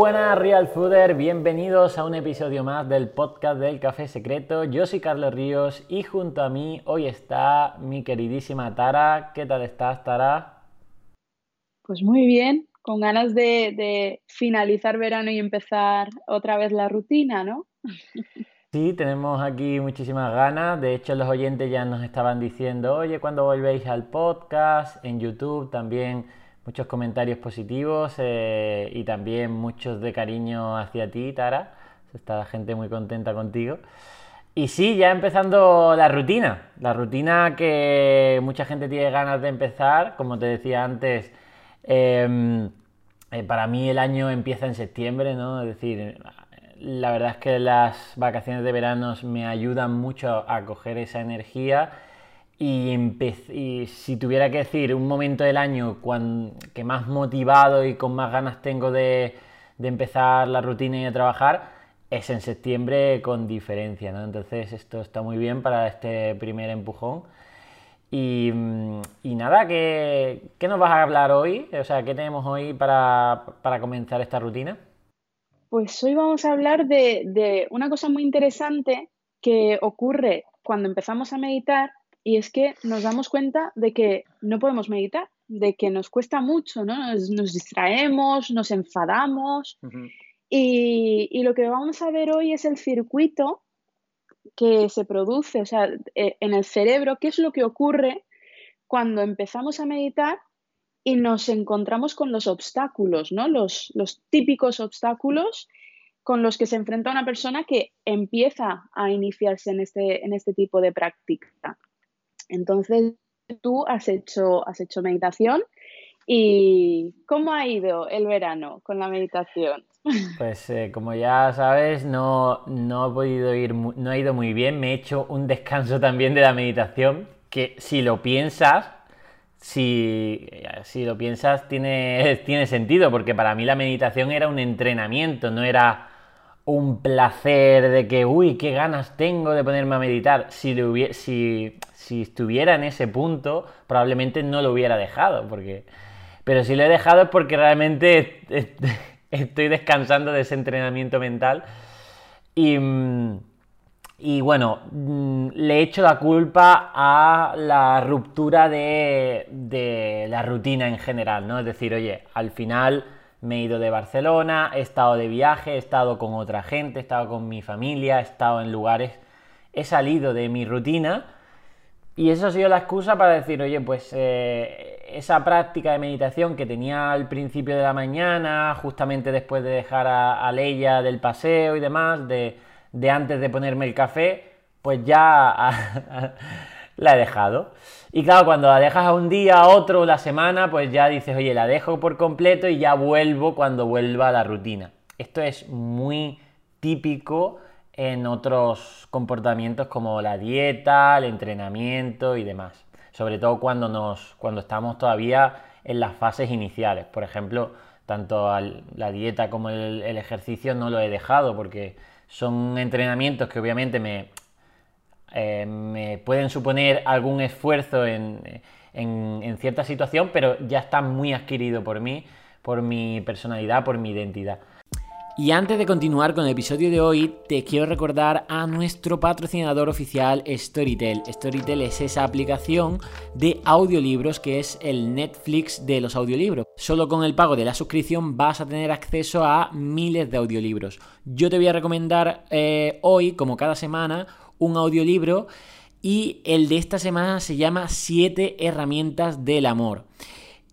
buenas Real Fooder, bienvenidos a un episodio más del podcast del Café Secreto. Yo soy Carlos Ríos y junto a mí hoy está mi queridísima Tara. ¿Qué tal estás, Tara? Pues muy bien, con ganas de, finalizar verano y empezar otra vez la rutina, ¿no? Sí, tenemos aquí muchísimas ganas. De hecho, los oyentes ya nos estaban diciendo, oye, ¿cuándo volvéis al podcast? En YouTube también muchos comentarios positivos eh, y también muchos de cariño hacia ti, Tara. Está la gente muy contenta contigo. Y sí, ya empezando la rutina. La rutina que mucha gente tiene ganas de empezar. Como te decía antes, em, eh, para mí el año empieza en septiembre, ¿no? Es decir, la verdad es que las vacaciones de verano me ayudan mucho a coger esa energía y, si tuviera que decir un momento del año que más motivado y con más ganas tengo de, empezar la rutina y de trabajar, es en septiembre con diferencia, ¿no? Entonces esto está muy bien para este primer empujón. Y, nada, ¿qué, nos vas a hablar hoy? O sea, ¿qué tenemos hoy para, comenzar esta rutina? Pues hoy vamos a hablar de una cosa muy interesante que ocurre cuando empezamos a meditar y es que nos damos cuenta de que no podemos meditar, de que nos cuesta mucho, ¿no? Nos, distraemos, nos enfadamos. y, lo que vamos a ver hoy es el circuito que se produce, o sea, e, en el cerebro, qué es lo que ocurre cuando empezamos a meditar y nos encontramos con los obstáculos, ¿no? Los, los típicos obstáculos con los que se enfrenta una persona que empieza a iniciarse en este, en este tipo de práctica. Entonces, tú has hecho, has hecho meditación y ¿cómo ha ido el verano con la meditación? Pues eh, como ya sabes, no, no he podido ir, no ha ido muy bien. Me he hecho un descanso también de la meditación, que si lo piensas, si, si lo piensas tiene, tiene sentido, porque para mí la meditación era un entrenamiento, no era un placer de que, uy, qué ganas tengo de ponerme a meditar. Si, si, si estuviera en ese punto, probablemente no lo hubiera dejado, porque... Pero si lo he dejado es porque realmente estoy descansando de ese entrenamiento mental. Y, y bueno, mm, le he hecho la culpa a la ruptura de, de la rutina en general, ¿no? Es decir, oye, al final me he ido de Barcelona, he estado de viaje, he estado con otra gente, he estado con mi familia, he estado en lugares, he salido de mi rutina y eso ha sido la excusa para decir, oye, pues eh, esa práctica de meditación que tenía al principio de la mañana, justamente después de dejar a, Leia del paseo y demás, de, antes de ponerme el café, pues ya la he dejado. Y claro, cuando la dejas a un día, a otro, la semana, pues ya dices, oye, la dejo por completo y ya vuelvo cuando vuelva la rutina. Esto es muy típico en otros comportamientos como la dieta, el entrenamiento y demás. Sobre todo cuando, nos, cuando estamos todavía en las fases iniciales. Por ejemplo, tanto la dieta como el, ejercicio no lo he dejado porque son entrenamientos que obviamente me, eh, me pueden suponer algún esfuerzo en, en, cierta situación, pero ya está muy adquirido por mí, por mi personalidad, por mi identidad. Y antes de continuar con el episodio de hoy, te quiero recordar a nuestro patrocinador oficial Storytel. Storytel es esa aplicación de audiolibros que es el Netflix de los audiolibros. Solo con el pago de la suscripción vas a tener acceso a miles de audiolibros. Yo te voy a recomendar eh, hoy, como cada semana, un audiolibro y el de esta semana se llama 7 herramientas del amor.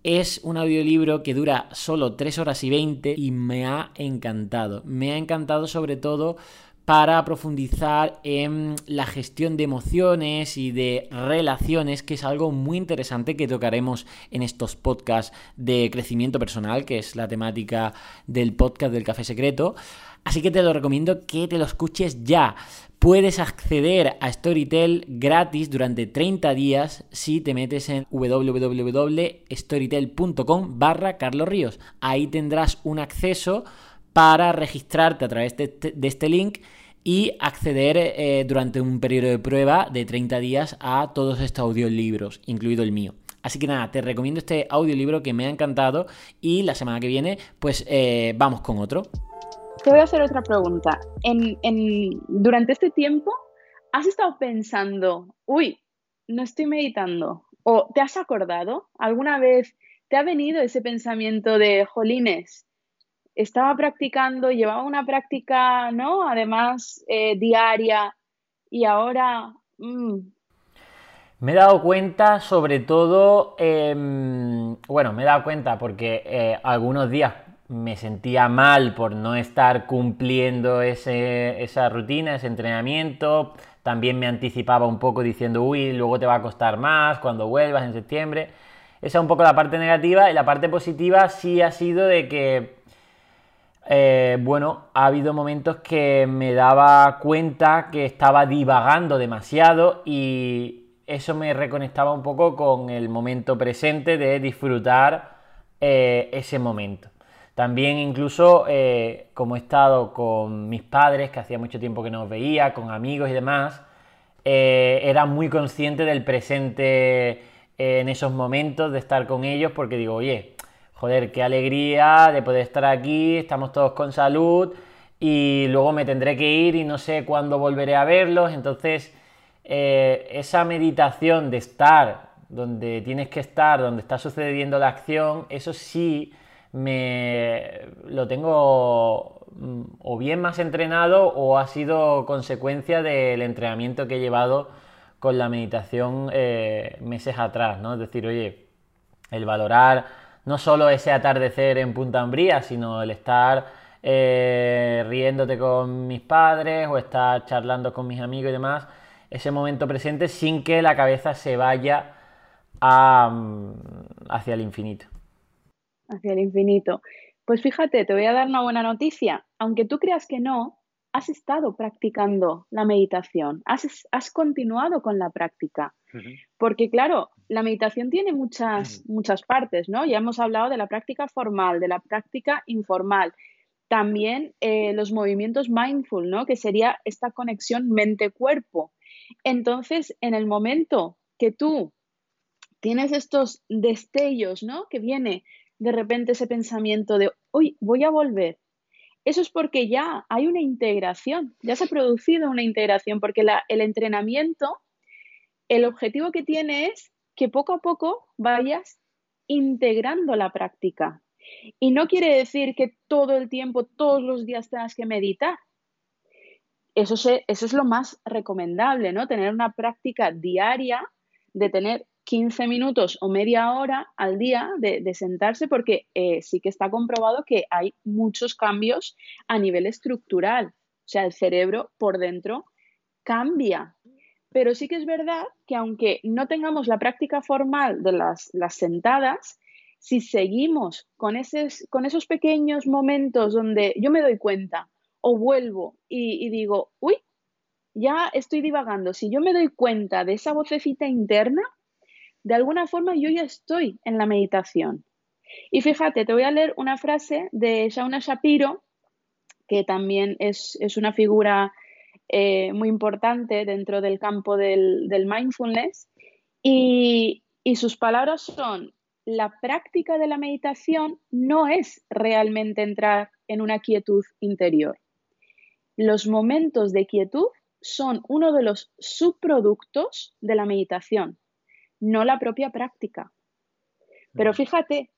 Es un audiolibro que dura solo 3 horas y 20 y me ha encantado. Me ha encantado sobre todo para profundizar en la gestión de emociones y de relaciones, que es algo muy interesante que tocaremos en estos podcasts de crecimiento personal, que es la temática del podcast del Café Secreto. Así que te lo recomiendo que te lo escuches ya. Puedes acceder a Storytel gratis durante 30 días si te metes en www.storytel.com barra Carlos Ríos. Ahí tendrás un acceso para registrarte a través de este, link y acceder eh, durante un periodo de prueba de 30 días a todos estos audiolibros, incluido el mío. Así que nada, te recomiendo este audiolibro que me ha encantado y la semana que viene pues eh, vamos con otro. Te voy a hacer otra pregunta. Durante este tiempo, ¿has estado pensando, uy, no estoy meditando? ¿O te has acordado? ¿Alguna vez te ha venido ese pensamiento de, jolines, estaba practicando, llevaba una práctica, ¿no? Además, eh, diaria, y ahora... Mm. Me he dado cuenta, sobre todo, em, bueno, me he dado cuenta porque eh, algunos días me sentía mal por no estar cumpliendo esa rutina, ese entrenamiento. También me anticipaba un poco diciendo, uy, luego te va a costar más cuando vuelvas en septiembre. Esa es un poco la parte negativa y la parte positiva sí ha sido de que eh, bueno, ha habido momentos que me daba cuenta que estaba divagando demasiado y eso me reconectaba un poco con el momento presente de disfrutar eh, ese momento. También incluso eh, como he estado con mis padres, que hacía mucho tiempo que no os veía, con amigos y demás, era muy consciente del presente en esos momentos, de estar con ellos, porque digo, oye, joder, qué alegría de poder estar aquí, estamos todos con salud y luego me tendré que ir y no sé cuándo volveré a verlos. Entonces, eh, esa meditación de estar donde tienes que estar, donde está sucediendo la acción, eso sí me lo tengo mm, o bien más entrenado o ha sido consecuencia del entrenamiento que he llevado con la meditación eh, meses atrás, ¿no? Es decir, oye, el valorar no solo ese atardecer en Punta Umbría, sino el estar eh, riéndote con mis padres o estar charlando con mis amigos y demás, ese momento presente sin que la cabeza se vaya mm, hacia el infinito. Hacia el infinito. Pues fíjate, te voy a dar una buena noticia. Aunque tú creas que no, has estado practicando la meditación, has, has continuado con la práctica. Porque claro, la meditación tiene muchas, muchas partes, ¿no? Ya hemos hablado de la práctica formal, de la práctica informal, también eh, los movimientos mindful, ¿no? Que sería esta conexión mente-cuerpo. Entonces, en el momento que tú tienes estos destellos, ¿no? Que viene de repente ese pensamiento de, uy, voy a volver. Eso es porque ya hay una integración, ya se ha producido una integración, porque el entrenamiento el objetivo que tiene es que poco a poco vayas integrando la práctica. Y no quiere decir que todo el tiempo, todos los días tengas que meditar. Eso, eso es lo más recomendable, ¿no? Tener una práctica diaria de tener 15 minutos o media hora al día de, sentarse porque eh, sí que está comprobado que hay muchos cambios a nivel estructural. O sea, el cerebro por dentro cambia pero sí que es verdad que aunque no tengamos la práctica formal de las, sentadas, si seguimos con, con esos pequeños momentos donde yo me doy cuenta o vuelvo y, y digo, uy, ya estoy divagando, si yo me doy cuenta de esa vocecita interna, de alguna forma yo ya estoy en la meditación. Y fíjate, te voy a leer una frase de Shauna Shapiro, que también es, es una figura eh, muy importante dentro del campo del, mindfulness. Y, y sus palabras son, la práctica de la meditación no es realmente entrar en una quietud interior. Los momentos de quietud son uno de los subproductos de la meditación, no la propia práctica. Pero fíjate,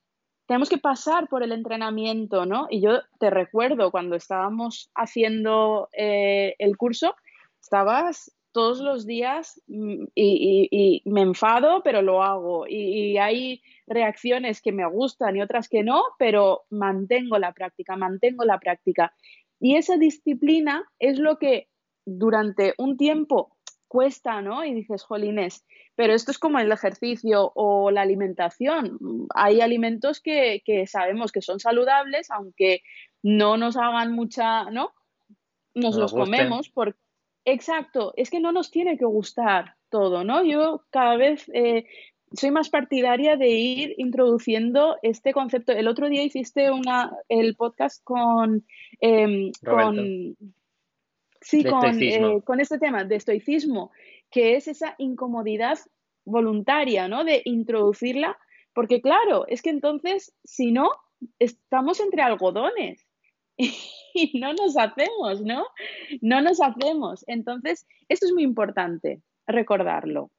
tenemos que pasar por el entrenamiento, ¿no? Y yo te recuerdo cuando estábamos haciendo eh, el curso, estabas todos los días mm, y, me enfado, pero lo hago. Y, y, hay reacciones que me gustan y otras que no, pero mantengo la práctica, mantengo la práctica. Y esa disciplina es lo que durante un tiempo cuesta, ¿no? Y dices, jolines, pero esto es como el ejercicio o la alimentación. Hay alimentos que, sabemos que son saludables, aunque no nos hagan mucha, ¿no? Nos los comemos porque... Exacto, es que no nos tiene que gustar todo, ¿no? Yo cada vez eh, soy más partidaria de ir introduciendo este concepto. El otro día hiciste una, el podcast con, em, con sí, con, eh, con este tema de estoicismo que es esa incomodidad voluntaria, ¿no? De introducirla, porque claro, es que entonces, si no, estamos entre algodones y no nos hacemos, ¿no? No nos hacemos. Entonces, esto es muy importante recordarlo,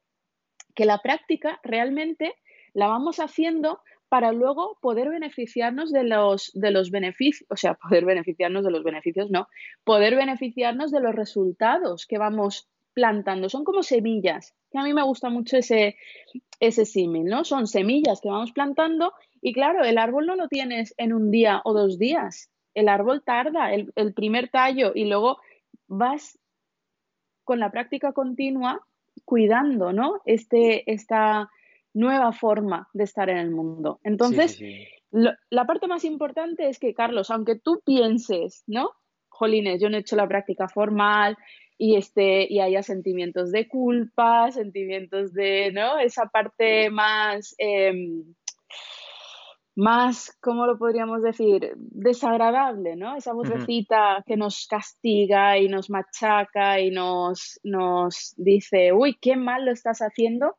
que la práctica realmente la vamos haciendo para luego poder beneficiarnos de los, de los beneficios, o sea, poder beneficiarnos de los beneficios, no, poder beneficiarnos de los resultados que vamos plantando. Son como semillas, que a mí me gusta mucho ese, ese símil, ¿no? Son semillas que vamos plantando y claro, el árbol no lo tienes en un día o dos días. El árbol tarda, el, el primer tallo y luego vas con la práctica continua cuidando, ¿no? Este, esta nueva forma de estar en el mundo. Entonces, la parte más importante es que, Carlos, aunque tú pienses, ¿no? Jolines, yo no he hecho la práctica formal y, este, y haya sentimientos de culpa, sentimientos de, ¿no? Esa parte más... Em, más, ¿cómo lo podríamos decir? Desagradable, ¿no? Esa vocecita que nos castiga y nos machaca y nos, nos dice, uy, qué mal lo estás haciendo.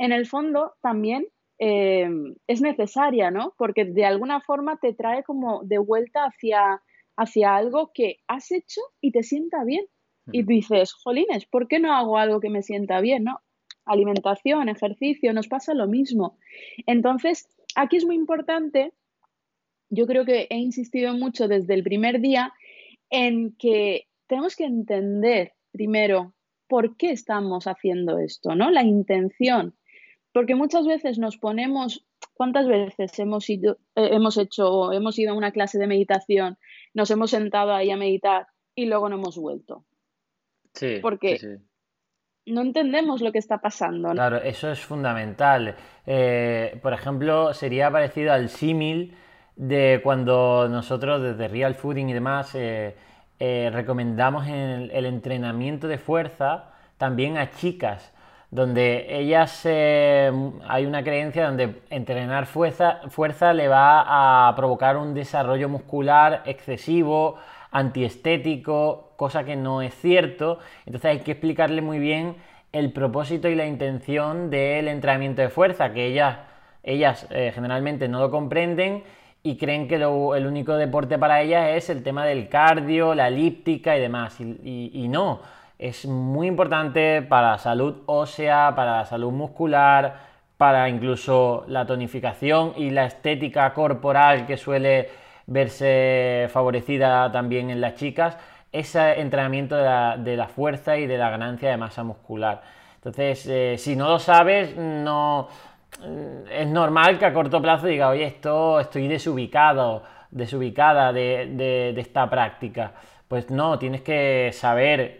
En el fondo también eh, es necesaria, ¿no? Porque de alguna forma te trae como de vuelta hacia, hacia algo que has hecho y te sienta bien. Y dices, jolines, ¿por qué no hago algo que me sienta bien, no? Alimentación, ejercicio, nos pasa lo mismo. Entonces, aquí es muy importante, yo creo que he insistido mucho desde el primer día en que tenemos que entender primero por qué estamos haciendo esto, ¿no? La intención. Porque muchas veces nos ponemos, ¿cuántas veces hemos, ido, eh, hemos hecho, hemos ido a una clase de meditación, nos hemos sentado ahí a meditar y luego no hemos vuelto? Sí. Porque sí, sí no entendemos lo que está pasando. Claro, eso es fundamental. Eh, por ejemplo, sería parecido al símil de cuando nosotros desde Real Fooding y demás eh, eh, recomendamos el, el, entrenamiento de fuerza también a chicas, donde ellas hay una creencia donde entrenar fuerza, fuerza le va a provocar un desarrollo muscular excesivo, antiestético, cosa que no es cierto. Entonces hay que explicarle muy bien el propósito y la intención del entrenamiento de fuerza, que ellas, ellas eh, generalmente no lo comprenden y creen que el único deporte para ellas es el tema del cardio, la elíptica y demás. y no, es muy importante para la salud ósea, para la salud muscular, para incluso la tonificación y la estética corporal que suele verse favorecida también en las chicas, ese entrenamiento de la, fuerza y de la ganancia de masa muscular. Entonces, eh, si no lo sabes, no es normal que a corto plazo diga, oye, esto estoy desubicado, desubicada de, esta práctica. Pues no, tienes que saber mm,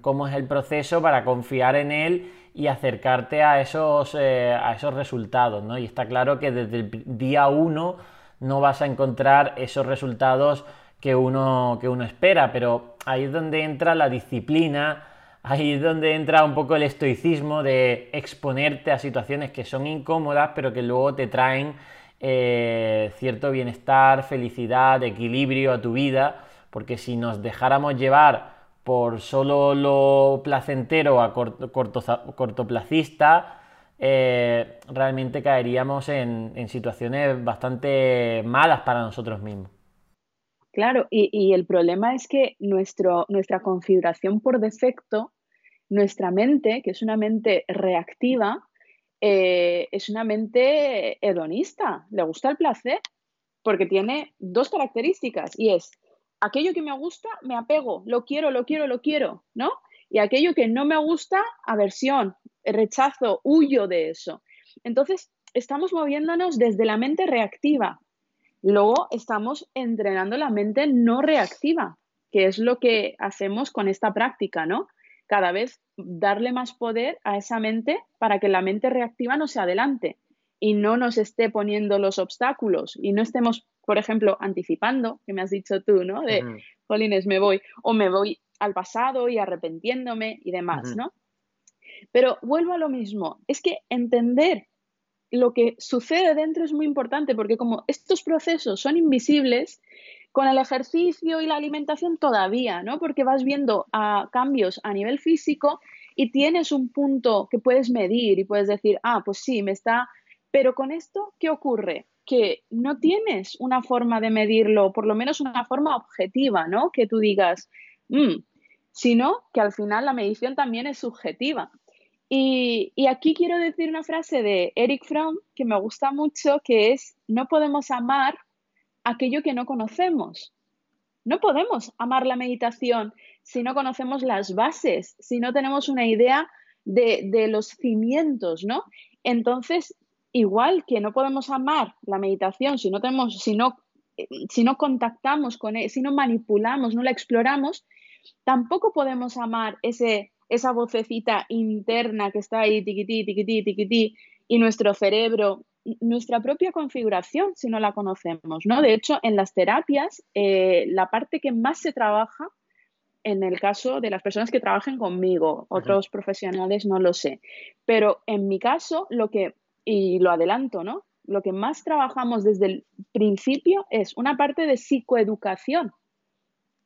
cómo es el proceso para confiar en él y acercarte a esos, eh, a esos resultados, ¿no? Y está claro que desde el día uno no vas a encontrar esos resultados que uno, que uno espera, pero ahí es donde entra la disciplina, ahí es donde entra un poco el estoicismo de exponerte a situaciones que son incómodas, pero que luego te traen eh, cierto bienestar, felicidad, equilibrio a tu vida, porque si nos dejáramos llevar por solo lo placentero a corto, cortoplacista, eh, realmente caeríamos en, situaciones bastante malas para nosotros mismos. Claro, y, el problema es que nuestra configuración por defecto, nuestra mente, que es una mente reactiva, eh, es una mente hedonista, le gusta el placer, porque tiene dos características y es aquello que me gusta, me apego, lo quiero, lo quiero, lo quiero, ¿no? Y aquello que no me gusta, aversión, rechazo, huyo de eso. Entonces, estamos moviéndonos desde la mente reactiva. Luego estamos entrenando la mente no reactiva, que es lo que hacemos con esta práctica, ¿no? Cada vez darle más poder a esa mente para que la mente reactiva no se adelante y no nos esté poniendo los obstáculos y no estemos, por ejemplo, anticipando, que me has dicho tú, ¿no? De, Jolines, me voy, o me voy al pasado y arrepentiéndome y demás, ¿no? Pero vuelvo a lo mismo, es que entender lo que sucede dentro es muy importante porque como estos procesos son invisibles, con el ejercicio y la alimentación todavía, ¿no? Porque vas viendo cambios a nivel físico y tienes un punto que puedes medir y puedes decir, ah, pues sí, me está... Pero con esto, ¿qué ocurre? Que no tienes una forma de medirlo, por lo menos una forma objetiva, ¿no? Que tú digas, mm", sino que al final la medición también es subjetiva. Y, y, aquí quiero decir una frase de Eric Fromm que me gusta mucho, que es, no podemos amar aquello que no conocemos. No podemos amar la meditación si no conocemos las bases, si no tenemos una idea de, los cimientos, ¿no? Entonces, igual que no podemos amar la meditación si no tenemos, si no, si no contactamos con él, si no manipulamos, no la exploramos, tampoco podemos amar ese, esa vocecita interna que está ahí, tiquití, tiquití, tiquití, y nuestro cerebro nuestra propia configuración si no la conocemos, ¿no? De hecho, en las terapias, eh, la parte que más se trabaja, en el caso de las personas que trabajen conmigo, otros profesionales no lo sé, pero en mi caso, lo que, y lo adelanto, ¿no? Lo que más trabajamos desde el principio es una parte de psicoeducación,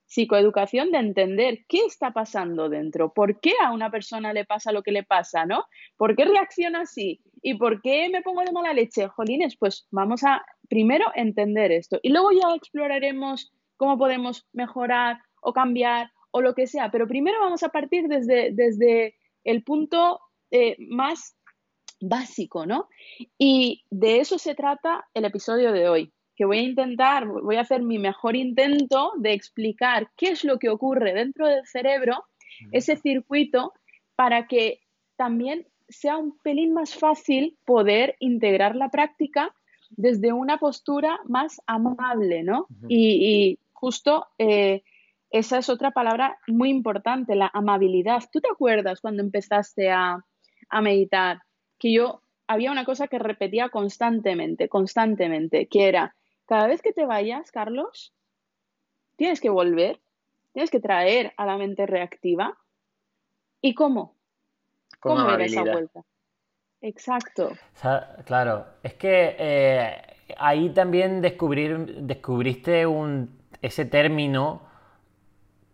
psicoeducación de entender qué está pasando dentro, por qué a una persona le pasa lo que le pasa, ¿no? ¿Por qué reacciona así? ¿Y por qué me pongo de mala leche? Jolines, pues vamos a primero entender esto y luego ya exploraremos cómo podemos mejorar o cambiar o lo que sea, pero primero vamos a partir desde, desde el punto eh, más básico, ¿no? Y de eso se trata el episodio de hoy que voy a intentar, voy a hacer mi mejor intento de explicar qué es lo que ocurre dentro del cerebro, ese circuito, para que también sea un pelín más fácil poder integrar la práctica desde una postura más amable, ¿no? y, justo eh, esa es otra palabra muy importante, la amabilidad. ¿Tú te acuerdas cuando empezaste a, a meditar? Que yo había una cosa que repetía constantemente, constantemente, que era, cada vez que te vayas, Carlos, tienes que volver, tienes que traer a la mente reactiva. ¿Y cómo? ¿Cómo era esa vuelta? Exacto. claro, es que eh, ahí también descubrir, descubriste un, ese término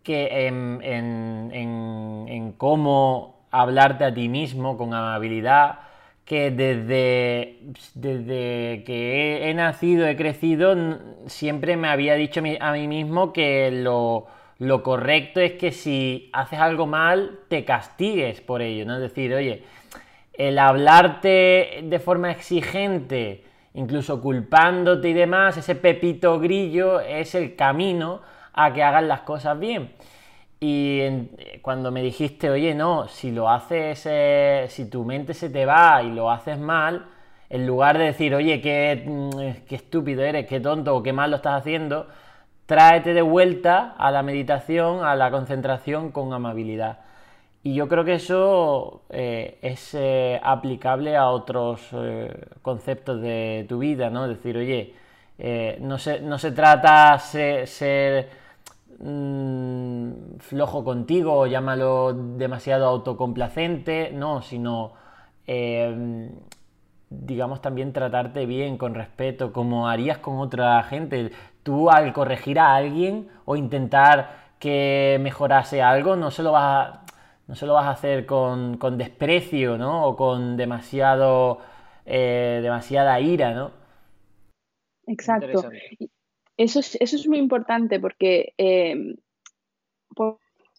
que en, en cómo hablarte a ti mismo con amabilidad que desde, desde que he, nacido, he crecido, siempre me había dicho a mí mismo que lo, correcto es que si haces algo mal, te castigues por ello. Es decir, oye, el hablarte de forma exigente, incluso culpándote y demás, ese pepito grillo es el camino a que hagas las cosas bien. Y cuando me dijiste, oye, no, si lo haces, eh, si tu mente se te va y lo haces mal, en lugar de decir, oye, qué, mm, qué estúpido eres, qué tonto o qué mal lo estás haciendo, tráete de vuelta a la meditación, a la concentración con amabilidad. Y yo creo que eso eh, es eh, aplicable a otros conceptos de tu vida, ¿no? Decir, oye, no, se, no se trata de ser Mm, flojo contigo, llámalo demasiado autocomplacente, no, sino em, digamos también tratarte bien, con respeto, como harías con otra gente. Tú al corregir a alguien o intentar que mejorase algo, no se lo vas a, no se lo vas a hacer con, desprecio, ¿no? O con demasiado, eh, demasiada ira, ¿no? Exacto. Eso es, eso es muy importante porque, em,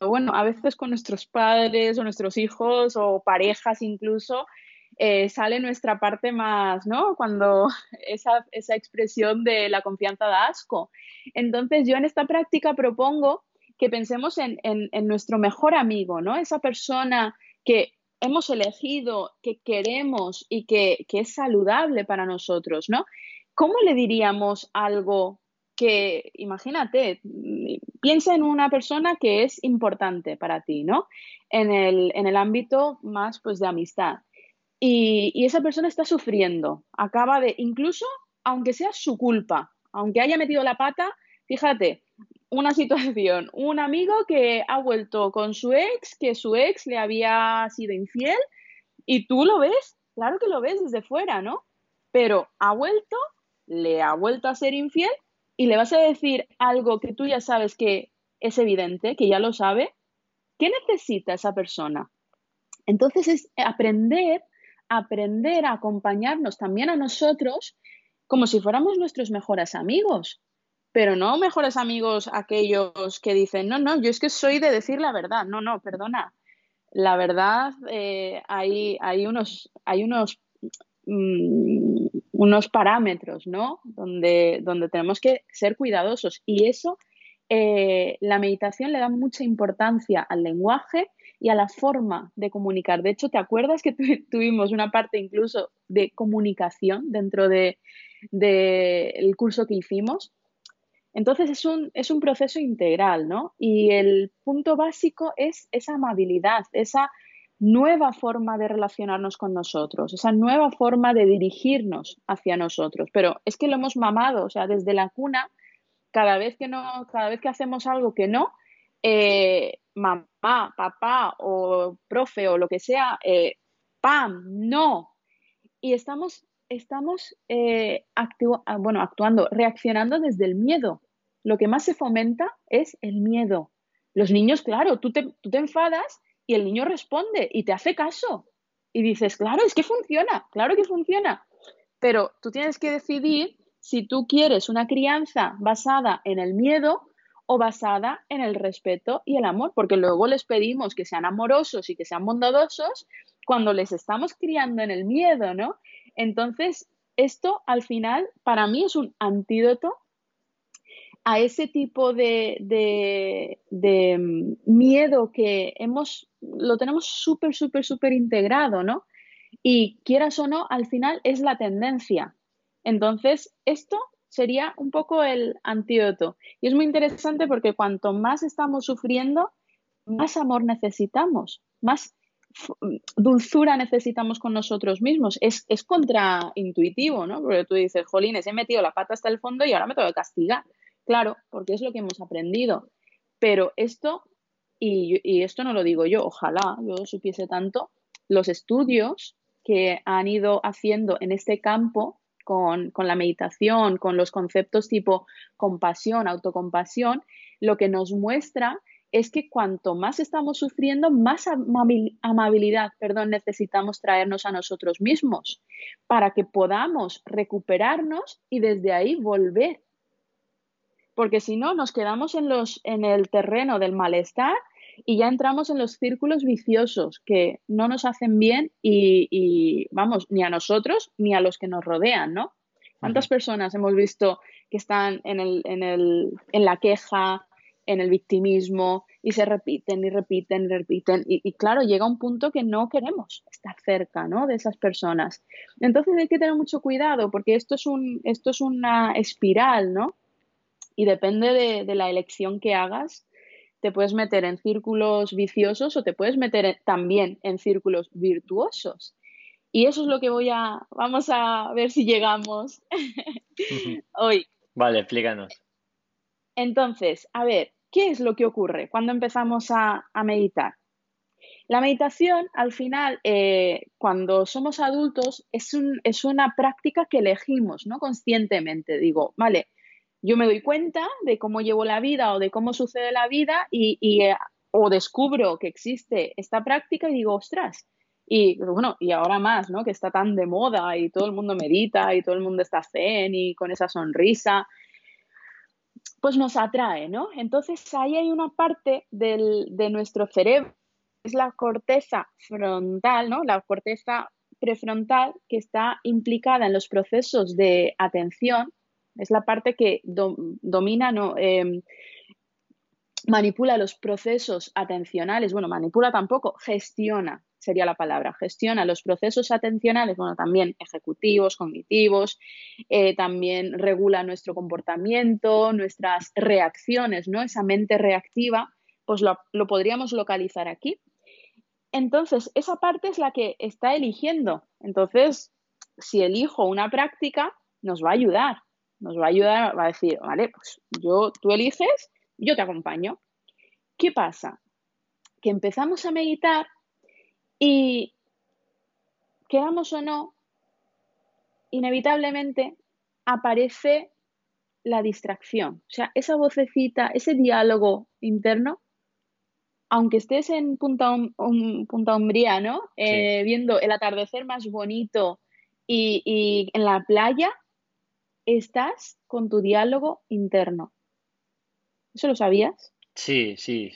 bueno, a veces con nuestros padres o nuestros hijos o parejas incluso, eh, sale nuestra parte más, ¿no? Cuando esa, esa expresión de la confianza da asco. Entonces yo en esta práctica propongo que pensemos en, en, nuestro mejor amigo, ¿no? Esa persona que hemos elegido, que queremos y que, que es saludable para nosotros, ¿no? ¿Cómo le diríamos algo que, imagínate, piensa en una persona que es importante para ti, ¿no? En el, en el ámbito más, pues, de amistad. Y, y, esa persona está sufriendo, acaba de, incluso aunque sea su culpa, aunque haya metido la pata, fíjate, una situación, un amigo que ha vuelto con su ex, que su ex le había sido infiel, y tú lo ves, claro que lo ves desde fuera, ¿no? Pero ha vuelto, le ha vuelto a ser infiel y le vas a decir algo que tú ya sabes que es evidente, que ya lo sabe, ¿qué necesita esa persona? Entonces es aprender, aprender a acompañarnos también a nosotros como si fuéramos nuestros mejores amigos, pero no mejores amigos aquellos que dicen, no, no, yo es que soy de decir la verdad, no, no, perdona. La verdad, eh, hay, hay, unos, hay unos, mm, unos parámetros, ¿no? Donde, donde tenemos que ser cuidadosos. Y eso, eh, la meditación le da mucha importancia al lenguaje y a la forma de comunicar. De hecho, ¿te acuerdas que tuvimos una parte incluso de comunicación dentro del de, curso que hicimos? Entonces es un, es un proceso integral, ¿no? Y el punto básico es esa amabilidad, esa nueva forma de relacionarnos con nosotros, esa nueva forma de dirigirnos hacia nosotros. Pero es que lo hemos mamado, o sea, desde la cuna, cada vez que no, cada vez que hacemos algo que no, eh, mamá, papá o profe o lo que sea, eh, ¡pam! No. Y estamos, estamos eh, ah, bueno, actuando, reaccionando desde el miedo lo que más se fomenta es el miedo. Los niños, claro, tú te, tú te enfadas y el niño responde y te hace caso. Y dices, claro, es que funciona, claro que funciona. Pero tú tienes que decidir si tú quieres una crianza basada en el miedo o basada en el respeto y el amor, porque luego les pedimos que sean amorosos y que sean bondadosos cuando les estamos criando en el miedo, ¿no? Entonces, esto al final para mí es un antídoto a ese tipo de, mm, miedo que hemos, lo tenemos súper, súper, súper integrado, ¿no? Y quieras o no, al final es la tendencia. Entonces, esto sería un poco el antídoto. Y es muy interesante porque cuanto más estamos sufriendo, más amor necesitamos, más dulzura necesitamos con nosotros mismos. Es, es contraintuitivo, ¿no? Porque tú dices, jolines, he metido la pata hasta el fondo y ahora me tengo que castigar. Claro, porque es lo que hemos aprendido. Pero esto, y, esto no lo digo yo, ojalá yo supiese tanto, los estudios que han ido haciendo en este campo con, con, la meditación, con los conceptos tipo compasión, autocompasión, lo que nos muestra es que cuanto más estamos sufriendo, más amabilidad perdón, necesitamos traernos a nosotros mismos para que podamos recuperarnos y desde ahí volver porque si no nos quedamos en, los, en el terreno del malestar y ya entramos en los círculos viciosos que no nos hacen bien y, vamos, ni a nosotros ni a los que nos rodean, ¿no? ¿Cuántas personas hemos visto que están en, el, en, el, en la queja, en el victimismo y se repiten y repiten y repiten? Y, y, claro, llega un punto que no queremos estar cerca, ¿no? De esas personas. Entonces hay que tener mucho cuidado porque esto es, un, esto es una espiral, ¿no? Y depende de, la elección que hagas, te puedes meter en círculos viciosos o te puedes meter también en círculos virtuosos. Y eso es lo que voy a, vamos a ver si llegamos hoy. Vale, explícanos. Entonces, a ver, ¿qué es lo que ocurre cuando empezamos a, meditar? La meditación, al final, eh, cuando somos adultos, es, un, es, una práctica que elegimos, ¿no? Conscientemente. Digo, vale, yo me doy cuenta de cómo llevo la vida o de cómo sucede la vida y, eh, o descubro que existe esta práctica y digo, ostras, y bueno, y ahora más, ¿no? Que está tan de moda y todo el mundo medita y todo el mundo está zen y con esa sonrisa, pues nos atrae, ¿no? Entonces ahí hay una parte de nuestro cerebro, es la corteza frontal, ¿no? La corteza prefrontal que está implicada en los procesos de atención es la parte que domina, no, em, manipula los procesos atencionales, bueno, manipula tampoco, gestiona, sería la palabra, gestiona los procesos atencionales, bueno, también ejecutivos, cognitivos, eh, también regula nuestro comportamiento, nuestras reacciones, ¿no? Esa mente reactiva, pues lo, lo podríamos localizar aquí. Entonces, esa parte es la que está eligiendo. Entonces, si elijo una práctica, nos va a ayudar nos va a ayudar, va a decir, vale, pues yo, tú eliges, yo te acompaño. ¿Qué pasa? Que empezamos a meditar y, queramos o no, inevitablemente aparece la distracción. O sea, esa vocecita, ese diálogo interno aunque estés en Punta, Punta Umbría, ¿no? Eh, viendo el atardecer más bonito y, y en la playa, estás con tu diálogo interno. ¿Eso lo sabías? Sí, sí.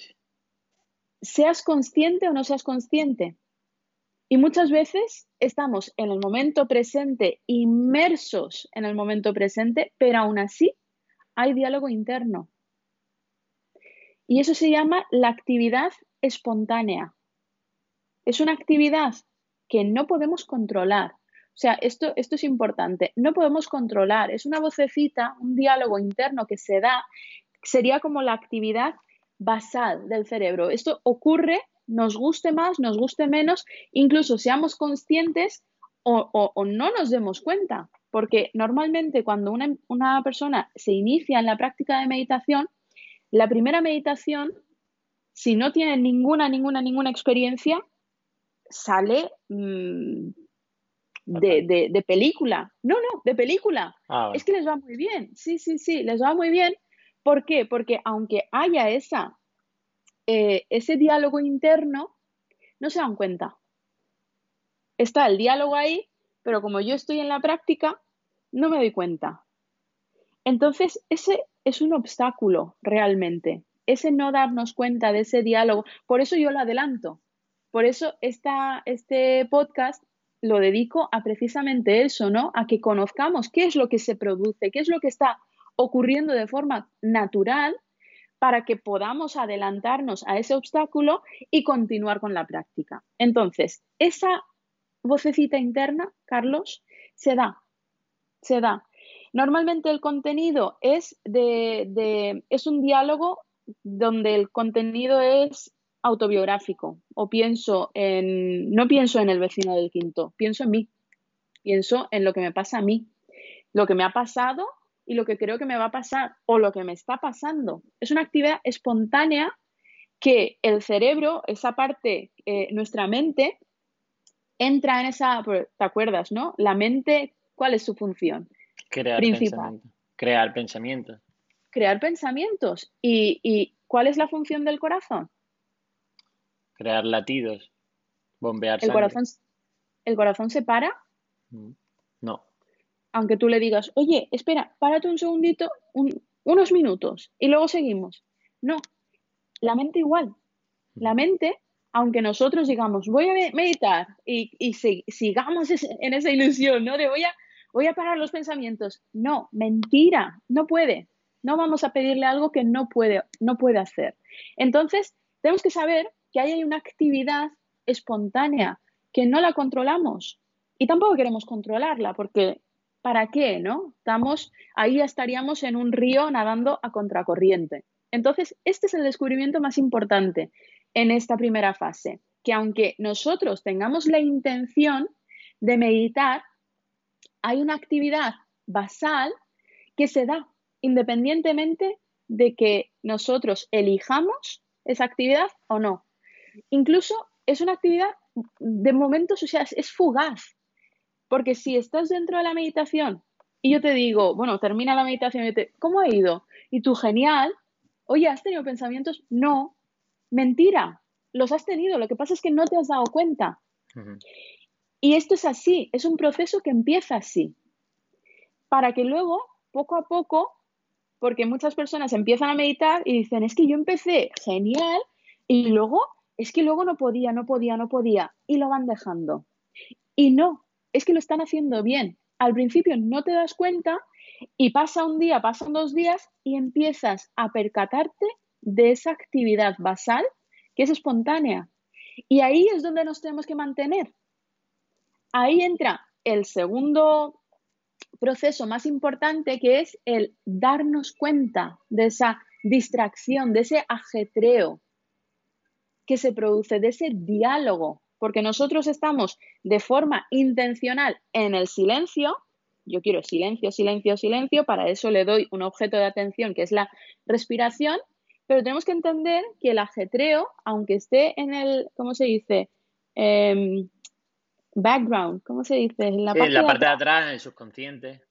Seas consciente o no seas consciente. Y muchas veces estamos en el momento presente, inmersos en el momento presente, pero aún así hay diálogo interno. Y eso se llama la actividad espontánea. Es una actividad que no podemos controlar. O sea, esto, esto es importante. No podemos controlar. Es una vocecita, un diálogo interno que se da. Sería como la actividad basal del cerebro. Esto ocurre, nos guste más, nos guste menos, incluso seamos conscientes o, no nos demos cuenta. Porque normalmente cuando una, una persona se inicia en la práctica de meditación, la primera meditación, si no tiene ninguna, ninguna, ninguna experiencia, sale mm, de, película. No, no, de película. Ah, es que les va muy bien. Sí, sí, sí, les va muy bien. ¿Por qué? Porque aunque haya esa, eh, ese diálogo interno, no se dan cuenta. Está el diálogo ahí, pero como yo estoy en la práctica, no me doy cuenta. Entonces, ese es un obstáculo realmente, ese no darnos cuenta de ese diálogo. Por eso yo lo adelanto. Por eso esta, este podcast lo dedico a precisamente eso, ¿no? A que conozcamos qué es lo que se produce, qué es lo que está ocurriendo de forma natural para que podamos adelantarnos a ese obstáculo y continuar con la práctica. Entonces, esa vocecita interna, Carlos, se da, se da. Normalmente el contenido es, de, es un diálogo donde el contenido es autobiográfico o pienso en, no pienso en el vecino del quinto, pienso en mí, pienso en lo que me pasa a mí, lo que me ha pasado y lo que creo que me va a pasar o lo que me está pasando. Es una actividad espontánea que el cerebro, esa parte, eh, nuestra mente, entra en esa, ¿te acuerdas, no? La mente, ¿cuál es su función? Crear principal? Crear pensamientos. Crear pensamientos. ¿Y, ¿Y cuál es la función del corazón? Crear latidos, bombear ¿El Corazón, ¿El corazón se para? Mm, no. Aunque tú le digas, oye, espera, párate un segundito, unos minutos y luego seguimos. No, la mente igual. La mente, aunque nosotros digamos, voy a meditar y, y sigamos en esa ilusión, ¿no? De voy a, voy a parar los pensamientos. No, mentira, no puede. No vamos a pedirle algo que no puede, no puede hacer. Entonces, tenemos que saber que hay una actividad espontánea que no la controlamos y tampoco queremos controlarla porque ¿para qué, no? Estamos ahí estaríamos en un río nadando a contracorriente. Entonces, este es el descubrimiento más importante en esta primera fase, que aunque nosotros tengamos la intención de meditar, hay una actividad basal que se da independientemente de que nosotros elijamos esa actividad o no. Incluso es una actividad de momentos, o sea, es fugaz. Porque si estás dentro de la meditación y yo te digo, bueno, termina la meditación y te, ¿cómo ha ido? Y tú, genial. Oye, ¿has tenido pensamientos? No. Mentira. Los has tenido. Lo que pasa es que no te has dado cuenta. Y esto es así. Es un proceso que empieza así. Para que luego, poco a poco, porque muchas personas empiezan a meditar y dicen, es que yo empecé genial y luego es que luego no podía, no podía, no podía, y lo van dejando. Y no, es que lo están haciendo bien. Al principio no te das cuenta y pasa un día, pasan dos días y empiezas a percatarte de esa actividad basal que es espontánea. Y ahí es donde nos tenemos que mantener. Ahí entra el segundo proceso más importante que es el darnos cuenta de esa distracción, de ese ajetreo que se produce, de ese diálogo, porque nosotros estamos de forma intencional en el silencio, yo quiero silencio, silencio, silencio, para eso le doy un objeto de atención que es la respiración, pero tenemos que entender que el ajetreo, aunque esté en el, ¿cómo se dice? Em, background, ¿cómo se dice? En la, parte, de atrás, en el subconsciente.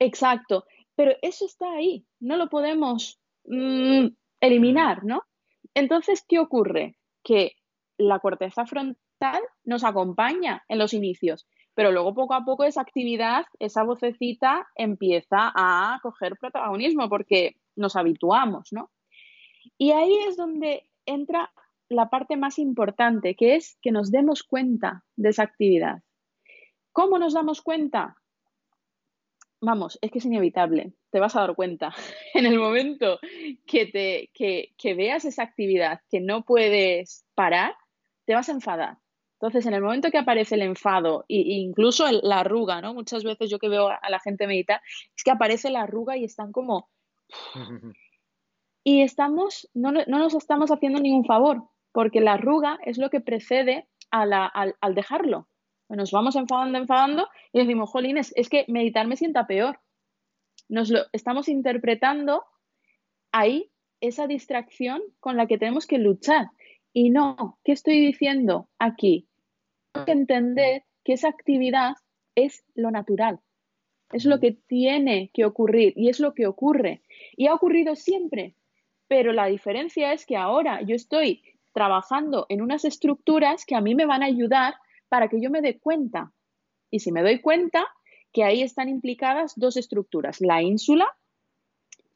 Exacto, pero eso está ahí, no lo podemos mm, eliminar, ¿no? Entonces, ¿qué ocurre? Que la corteza frontal nos acompaña en los inicios, pero luego poco a poco esa actividad, esa vocecita empieza a coger protagonismo porque nos habituamos, ¿no? Y ahí es donde entra la parte más importante, que es que nos demos cuenta de esa actividad. ¿Cómo nos damos cuenta? Vamos, es que es inevitable, te vas a dar cuenta. En el momento que, te, que, veas esa actividad que no puedes parar, te vas a enfadar. Entonces, en el momento que aparece el enfado e incluso la arruga, ¿no? Muchas veces yo que veo a la gente meditar, es que aparece la arruga y están como... Y estamos, no, no nos estamos haciendo ningún favor, porque la arruga es lo que precede al, dejarlo. Nos vamos enfadando, enfadando y decimos, jolines, es que meditar me sienta peor. Nos lo estamos interpretando ahí esa distracción con la que tenemos que luchar. Y no, ¿qué estoy diciendo aquí? Tengo que entender que esa actividad es lo natural, es lo que tiene que ocurrir y es lo que ocurre. Y ha ocurrido siempre, pero la diferencia es que ahora yo estoy trabajando en unas estructuras que a mí me van a ayudar para que yo me dé cuenta. Y si me doy cuenta que ahí están implicadas dos estructuras, la ínsula,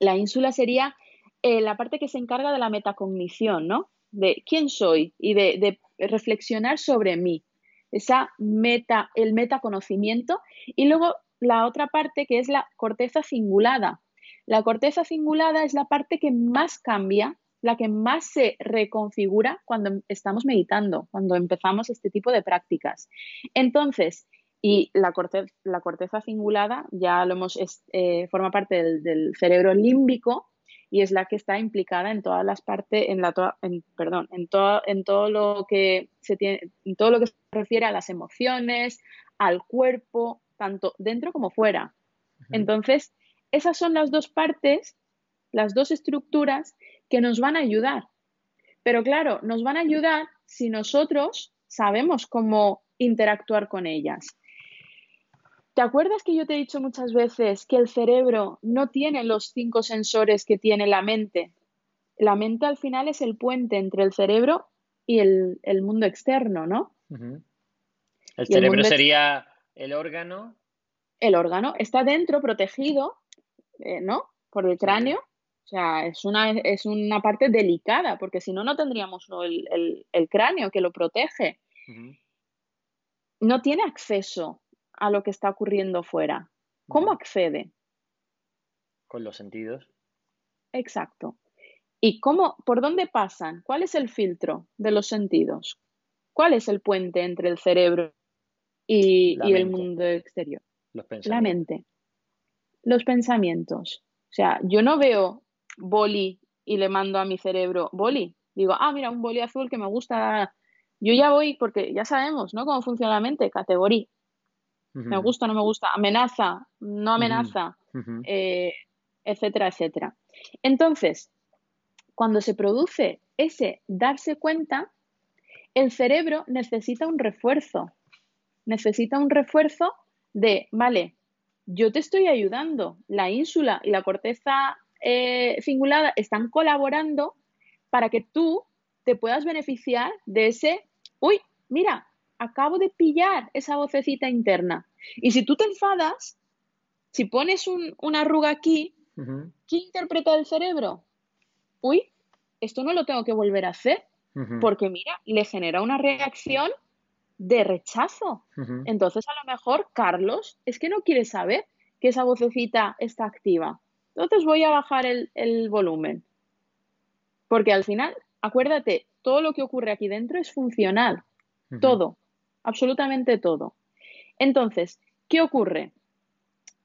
la ínsula sería eh, la parte que se encarga de la metacognición, ¿no? De quién soy y de, de reflexionar sobre mí, esa meta, el metaconocimiento. Y luego la otra parte que es la corteza cingulada. La corteza cingulada es la parte que más cambia la que más se reconfigura cuando estamos meditando, cuando empezamos este tipo de prácticas. Entonces, y la corteza, la corteza cingulada ya lo hemos, eh, forma parte del, cerebro límbico y es la que está implicada en todas las partes, en la perdón, en en todo lo que se tiene, en todo lo que se refiere a las emociones, al cuerpo, tanto dentro como fuera. Entonces, esas son las dos partes, las dos estructuras que nos van a ayudar. Pero claro, nos van a ayudar si nosotros sabemos cómo interactuar con ellas. ¿Te acuerdas que yo te he dicho muchas veces que el cerebro no tiene los cinco sensores que tiene la mente? La mente al final es el puente entre el cerebro y el, mundo externo, ¿no? El cerebro sería el órgano. El órgano está dentro, protegido, eh, ¿no? Por el cráneo, o sea, es una, es una parte delicada, porque si no, no tendríamos el, cráneo que lo protege. No tiene acceso a lo que está ocurriendo fuera. ¿Cómo accede? Con los sentidos. Exacto. ¿Y cómo, por dónde pasan? ¿Cuál es el filtro de los sentidos? ¿Cuál es el puente entre el cerebro y, y el mundo exterior? Los La mente. Los pensamientos. O sea, yo no veo boli y le mando a mi cerebro boli. Digo, ah, mira, un boli azul que me gusta. Yo ya voy, porque ya sabemos, ¿no? Cómo funciona la mente, categoría. Me gusta, no me gusta, amenaza, no amenaza, eh, etcétera, etcétera. Entonces, cuando se produce ese darse cuenta, el cerebro necesita un refuerzo. Necesita un refuerzo de, vale, yo te estoy ayudando. La ínsula y la corteza eh, Cingulada están colaborando para que tú te puedas beneficiar de ese, uy, mira, acabo de pillar esa vocecita interna. Y si tú te enfadas, si pones una arruga aquí, ¿qué interpreta el cerebro? Uy, esto no lo tengo que volver a hacer, porque mira, le genera una reacción de rechazo. Entonces, a lo mejor, Carlos, es que no quiere saber que esa vocecita está activa. Entonces voy a bajar el, volumen. Porque al final, acuérdate, todo lo que ocurre aquí dentro es funcional. Todo, absolutamente todo. Entonces, ¿qué ocurre?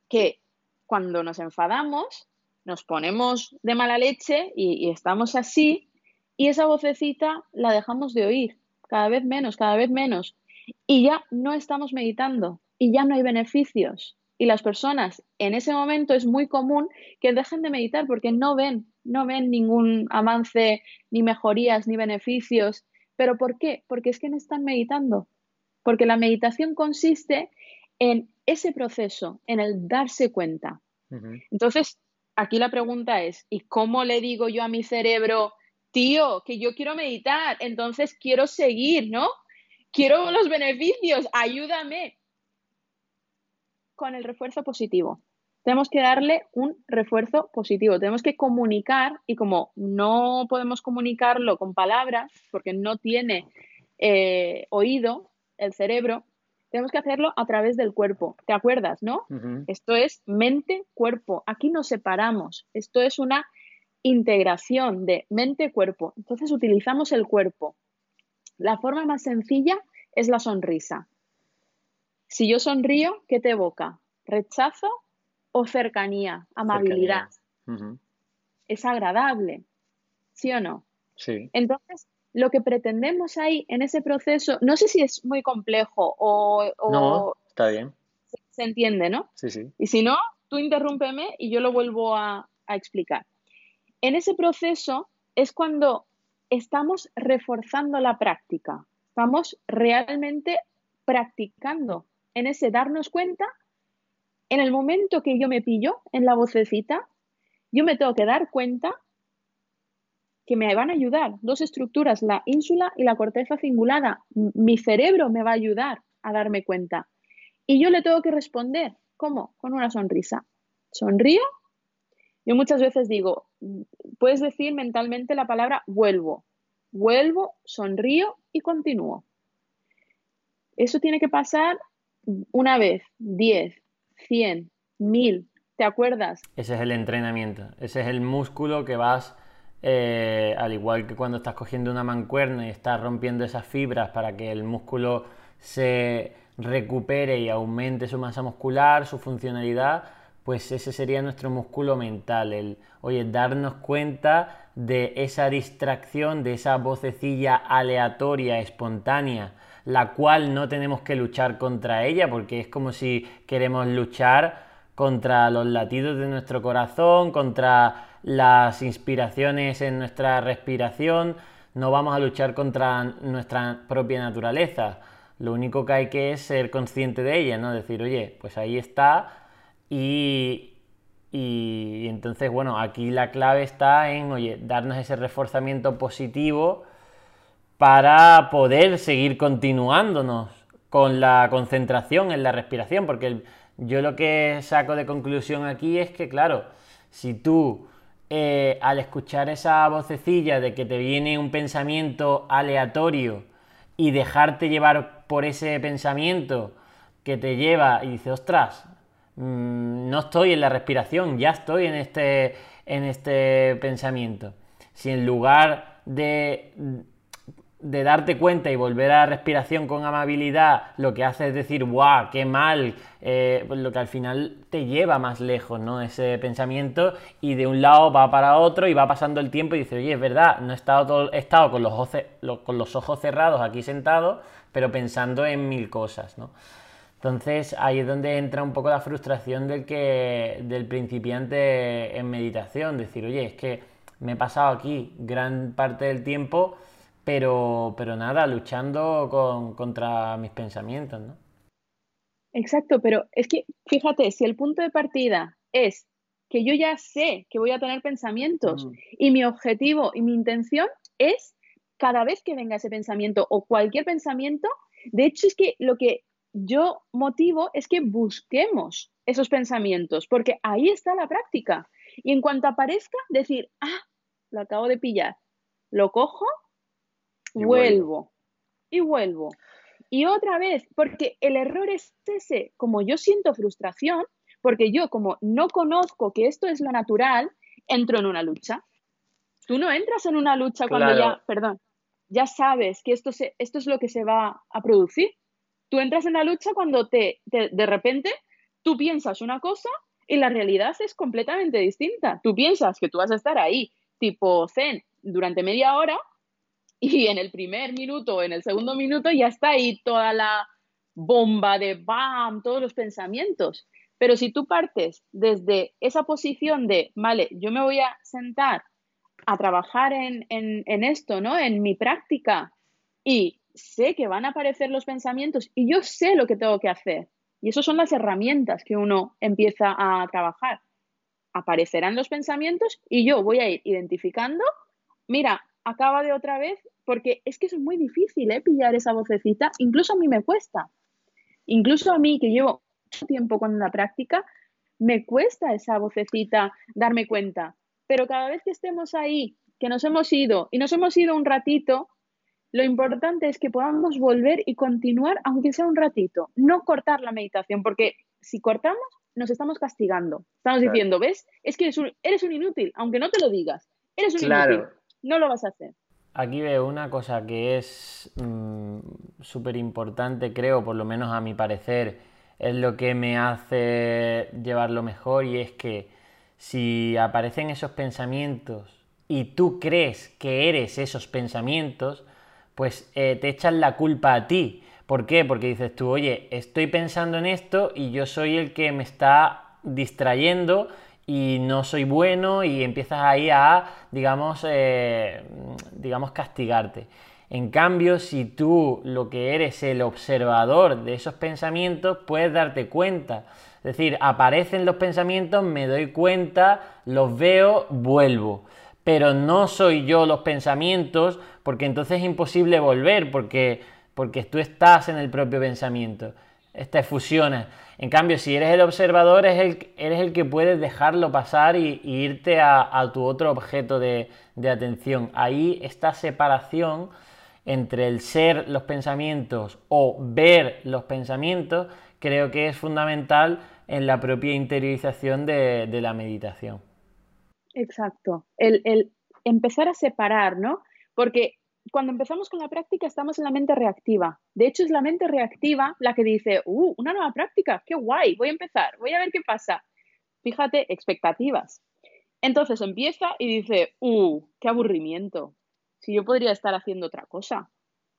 Que cuando nos enfadamos, nos ponemos de mala leche y, estamos así, y esa vocecita la dejamos de oír, cada vez menos, cada vez menos, y ya no estamos meditando y ya no hay beneficios. Y las personas en ese momento es muy común que dejen de meditar porque no ven, no ven ningún avance, ni mejorías, ni beneficios. ¿Pero por qué? Porque es que no están meditando. Porque la meditación consiste en ese proceso, en el darse cuenta. Entonces, aquí la pregunta es, ¿y cómo le digo yo a mi cerebro tío, que yo quiero meditar, entonces quiero seguir, ¿no? Quiero los beneficios, ayúdame. Con el refuerzo positivo. Tenemos que darle un refuerzo positivo. Tenemos que comunicar y como no podemos comunicarlo con palabras, porque no tiene eh, oído el cerebro, tenemos que hacerlo a través del cuerpo. ¿Te acuerdas, no? Esto es mente-cuerpo. Aquí nos separamos. Esto es una integración de mente-cuerpo. Entonces utilizamos el cuerpo. La forma más sencilla es la sonrisa. Si yo sonrío, ¿qué te evoca? ¿Rechazo o cercanía? Amabilidad. Es agradable. ¿Sí o no? Sí. Entonces, lo que pretendemos ahí en ese proceso, no sé si es muy complejo o... no, está bien. Se, entiende, ¿no? Sí, sí. Y si no, tú interrúmpeme y yo lo vuelvo a, a explicar. En ese proceso es cuando estamos reforzando la práctica, estamos realmente practicando en ese darnos cuenta, en el momento que yo me pillo en la vocecita, yo me tengo que dar cuenta que me van a ayudar, dos estructuras, la ínsula y la corteza cingulada. Mi cerebro me va a ayudar a darme cuenta. Y yo le tengo que responder, ¿cómo? Con una sonrisa. Sonrío. Yo muchas veces digo, puedes decir mentalmente la palabra vuelvo. Vuelvo, sonrío y continúo. Eso tiene que pasar una vez, diez, cien, mil. ¿Te acuerdas? Ese es el entrenamiento. Ese es el músculo que vas eh, al igual que cuando estás cogiendo una mancuerna y estás rompiendo esas fibras para que el músculo se recupere y aumente su masa muscular, su funcionalidad, pues ese sería nuestro músculo mental, el, oye, darnos cuenta de esa distracción, de esa vocecilla aleatoria, espontánea, la cual no tenemos que luchar contra ella, porque es como si queremos luchar contra los latidos de nuestro corazón, contra las inspiraciones en nuestra respiración, no vamos a luchar contra nuestra propia naturaleza. Lo único que hay que es ser consciente de ella, ¿no? Decir, oye, pues ahí está y, y, entonces, bueno, aquí la clave está en, oye, darnos ese reforzamiento positivo para poder seguir continuándonos con la concentración en la respiración, porque yo lo que saco de conclusión aquí es que, claro, si tú eh, al escuchar esa vocecilla de que te viene un pensamiento aleatorio y dejarte llevar por ese pensamiento que te lleva y dice, ostras, mm, no estoy en la respiración, ya estoy en este, en este pensamiento. Si en lugar de de darte cuenta y volver a respiración con amabilidad, lo que hace es decir, ¡guau! ¡Qué mal! Eh, pues lo que al final te lleva más lejos, ¿no? Ese pensamiento y de un lado va para otro y va pasando el tiempo y dice, oye, es verdad, no he estado, todo, he estado con, los ojos, con los ojos cerrados aquí sentado, pero pensando en mil cosas, ¿no? Entonces ahí es donde entra un poco la frustración del, que, del principiante en meditación, decir, oye, es que me he pasado aquí gran parte del tiempo pero, pero nada, luchando contra mis pensamientos, ¿no? Exacto, pero es que fíjate, si el punto de partida es que yo ya sé que voy a tener pensamientos mm. y mi objetivo y mi intención es cada vez que venga ese pensamiento o cualquier pensamiento, de hecho es que lo que yo motivo es que busquemos esos pensamientos, porque ahí está la práctica. Y en cuanto aparezca, decir, ah, lo acabo de pillar, lo cojo vuelvo. Y vuelvo. Y otra vez, porque el error es ese, como yo siento frustración, porque yo como no conozco que esto es lo natural, entro en una lucha. Tú no entras en una lucha cuando ya, perdón, ya sabes que esto, se, esto es lo que se va a producir. Tú entras en la lucha cuando te, de repente tú piensas una cosa y la realidad es completamente distinta. Tú piensas que tú vas a estar ahí, tipo zen, durante media hora y en el primer minuto en el segundo minuto ya está ahí toda la bomba de bam, todos los pensamientos. Pero si tú partes desde esa posición de, vale, yo me voy a sentar a trabajar en, en, esto, ¿no? En mi práctica y sé que van a aparecer los pensamientos y yo sé lo que tengo que hacer. Y esas son las herramientas que uno empieza a trabajar. Aparecerán los pensamientos y yo voy a ir identificando, mira, acaba de otra vez, porque es que es muy difícil ¿eh? pillar esa vocecita, incluso a mí me cuesta. Incluso a mí, que llevo mucho tiempo con la práctica, me cuesta esa vocecita darme cuenta. Pero cada vez que estemos ahí, que nos hemos ido y nos hemos ido un ratito, lo importante es que podamos volver y continuar, aunque sea un ratito, no cortar la meditación, porque si cortamos, nos estamos castigando. Estamos diciendo, ¿ves? Es que eres un, eres un, inútil, aunque no te lo digas. Eres un inútil. No lo vas a hacer. Aquí veo una cosa que es mm, súper importante, creo, por lo menos a mi parecer, es lo que me hace llevarlo mejor y es que si aparecen esos pensamientos y tú crees que eres esos pensamientos, pues eh, te echan la culpa a ti. ¿Por qué? Porque dices tú, oye, estoy pensando en esto y yo soy el que me está distrayendo y no soy bueno y empiezas ahí a, digamos, eh, digamos, castigarte. En cambio, si tú lo que eres el observador de esos pensamientos, puedes darte cuenta. Es decir, aparecen los pensamientos, me doy cuenta, los veo, vuelvo. Pero no soy yo los pensamientos, porque entonces es imposible volver, porque, porque tú estás en el propio pensamiento. Esta fusiona. En cambio, si eres el observador, eres el, eres el que puedes dejarlo pasar y, irte a, tu otro objeto de, de atención. Ahí esta separación entre el ser los pensamientos o ver los pensamientos, creo que es fundamental en la propia interiorización de, la meditación. Exacto, el, el, empezar a separar, ¿no? Porque cuando empezamos con la práctica estamos en la mente reactiva. De hecho, es la mente reactiva la que dice, uh, una nueva práctica, qué guay, voy a empezar, voy a ver qué pasa. Fíjate, expectativas. Entonces empieza y dice, uh, qué aburrimiento, si yo podría estar haciendo otra cosa.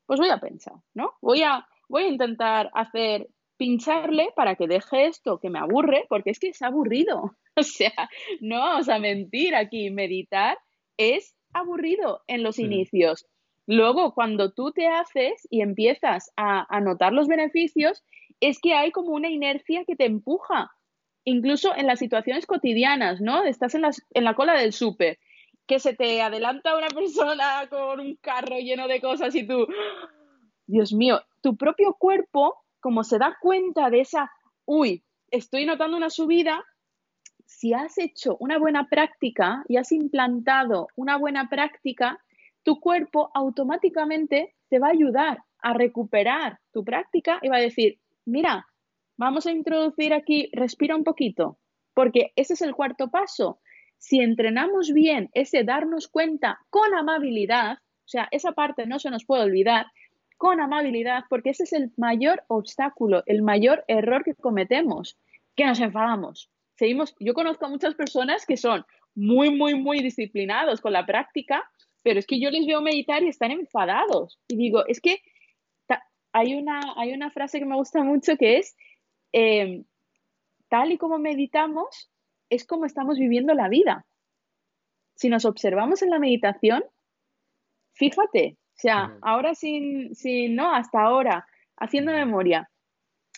Pues voy a pensar, ¿no? Voy a, voy a intentar hacer, pincharle para que deje esto que me aburre, porque es que es aburrido. O sea, no vamos a mentir aquí, meditar es aburrido en los inicios. Luego, cuando tú te haces y empiezas a, notar los beneficios, es que hay como una inercia que te empuja, incluso en las situaciones cotidianas, ¿no? Estás en, en la cola del súper que se te adelanta una persona con un carro lleno de cosas y tú, Dios mío, tu propio cuerpo, como se da cuenta de esa, uy, estoy notando una subida, si has hecho una buena práctica y has implantado una buena práctica, tu cuerpo automáticamente te va a ayudar a recuperar tu práctica y va a decir, mira, vamos a introducir aquí, respira un poquito, porque ese es el cuarto paso si entrenamos bien ese darnos cuenta con amabilidad, o sea, esa parte no se nos puede olvidar, con amabilidad, porque ese es el mayor obstáculo, el mayor error que cometemos, que nos enfadamos. Seguimos, yo conozco a muchas personas que son muy, muy, muy disciplinados con la práctica, pero es que yo les veo meditar y están enfadados. Y digo, es que hay una, hay una frase que me gusta mucho que es, eh, tal y como meditamos, es como estamos viviendo la vida. Si nos observamos en la meditación, fíjate, o sea, ahora sin, sin, no, hasta ahora, haciendo memoria,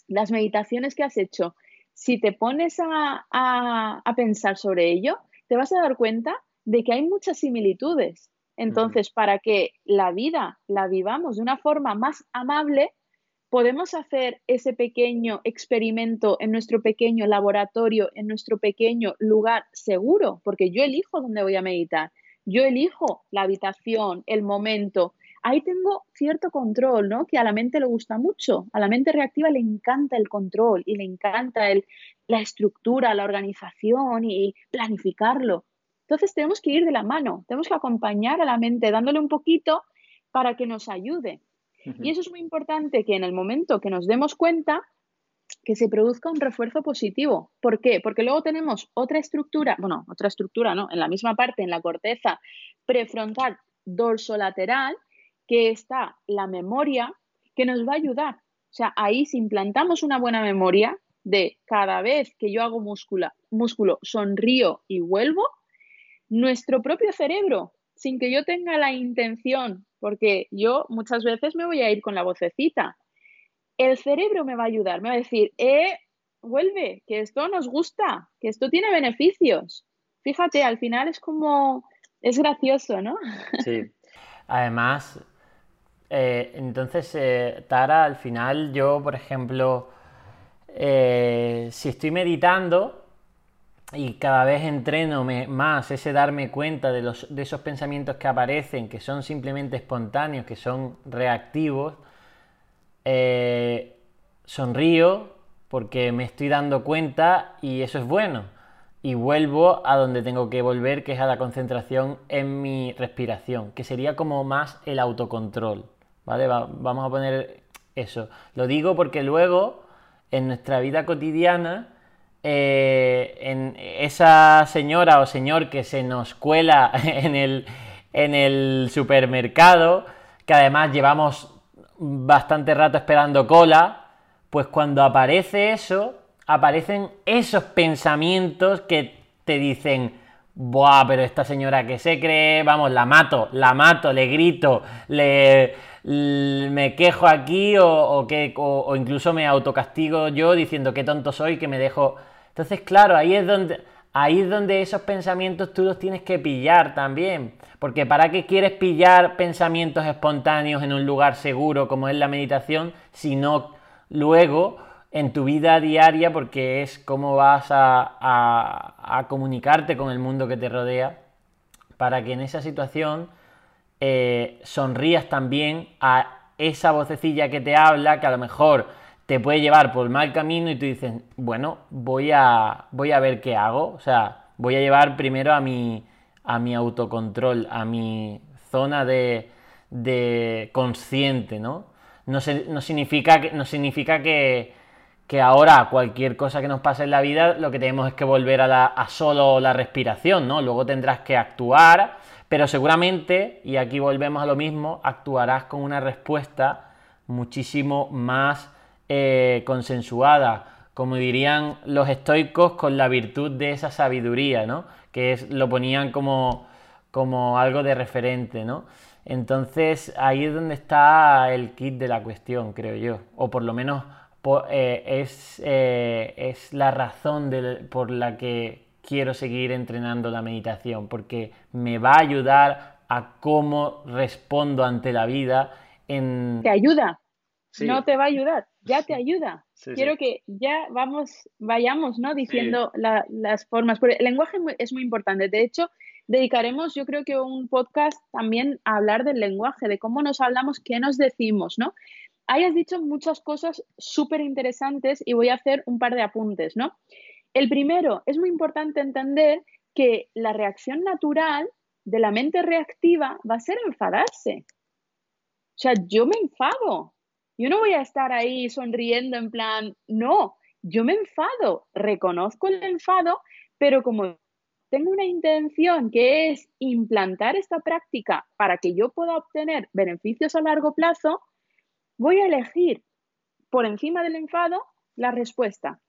las meditaciones que has hecho, si te pones a, a, pensar sobre ello, te vas a dar cuenta de que hay muchas similitudes. Entonces, para que la vida la vivamos de una forma más amable, podemos hacer ese pequeño experimento en nuestro pequeño laboratorio, en nuestro pequeño lugar seguro, porque yo elijo dónde voy a meditar, yo elijo la habitación, el momento. Ahí tengo cierto control, ¿no? Que a la mente le gusta mucho. A la mente reactiva le encanta el control y le encanta el, la estructura, la organización y planificarlo. Entonces tenemos que ir de la mano, tenemos que acompañar a la mente dándole un poquito para que nos ayude. Y eso es muy importante que en el momento que nos demos cuenta, que se produzca un refuerzo positivo. ¿Por qué? Porque luego tenemos otra estructura, bueno, otra estructura, ¿no? En la misma parte, en la corteza prefrontal dorsolateral, que está la memoria, que nos va a ayudar. O sea, ahí si implantamos una buena memoria de cada vez que yo hago músculo, músculo sonrío y vuelvo, nuestro propio cerebro, sin que yo tenga la intención porque yo muchas veces me voy a ir con la vocecita. El cerebro me va a ayudar, me va a decir, eh, vuelve, que esto nos gusta, que esto tiene beneficios. Fíjate, al final es como, es gracioso, ¿no? Sí. Además, eh, entonces, eh, Tara, al final yo, por ejemplo, eh, si estoy meditando y cada vez entreno más ese darme cuenta de, los, de esos pensamientos que aparecen, que son simplemente espontáneos, que son reactivos, sonrío porque me estoy dando cuenta y eso es bueno. Y vuelvo a donde tengo que volver, que es a la concentración en mi respiración, que sería como más el autocontrol. ¿Vale? vamos a poner eso. Lo digo porque luego, en nuestra vida cotidiana, eh, en esa señora o señor que se nos cuela en el, en el supermercado, que además llevamos bastante rato esperando cola, pues cuando aparece eso, aparecen esos pensamientos que te dicen, Buah, pero esta señora que se cree, vamos, la mato, la mato, le grito, le, me quejo aquí o, que, o, incluso me autocastigo yo diciendo qué tonto soy, que me dejo... Entonces, claro, ahí es donde... Ahí es donde esos pensamientos tú los tienes que pillar también. Porque ¿para qué quieres pillar pensamientos espontáneos en un lugar seguro como es la meditación si no luego en tu vida diaria porque es cómo vas a, comunicarte con el mundo que te rodea para que en esa situación eh, sonrías también a esa vocecilla que te habla que a lo mejor te puede llevar por el mal camino y tú dices, bueno, voy a, voy a ver qué hago, o sea, voy a llevar primero a mi, a mi autocontrol, a mi zona de, de consciente, ¿no? No, no significa, que, no significa que, que ahora cualquier cosa que nos pase en la vida lo que tenemos es que volver a, la, a solo la respiración, ¿no? Luego tendrás que actuar, pero seguramente, y aquí volvemos a lo mismo, actuarás con una respuesta muchísimo más eh, consensuada, como dirían los estoicos, con la virtud de esa sabiduría, ¿no? Que es, lo ponían como, como algo de referente, ¿no? Entonces ahí es donde está el kit de la cuestión, creo yo, o por lo menos eh, es, eh, es, la razón por la que quiero seguir entrenando la meditación, porque me va a ayudar a cómo respondo ante la vida en... Te ayuda, no te va a ayudar, ya te ayuda. Quiero que ya vamos, vayamos, ¿no? Diciendo las formas, porque el lenguaje es muy importante. De hecho, dedicaremos, yo creo que un podcast también a hablar del lenguaje, de cómo nos hablamos, qué nos decimos, ¿no? hayas dicho muchas cosas súper interesantes y voy a hacer un par de apuntes, ¿no? El primero, es muy importante entender que la reacción natural de la mente reactiva va a ser enfadarse. O sea, yo me enfado. Yo no voy a estar ahí sonriendo en plan, no, yo me enfado, reconozco el enfado, pero como tengo una intención que es implantar esta práctica para que yo pueda obtener beneficios a largo plazo, voy a elegir por encima del enfado la respuesta.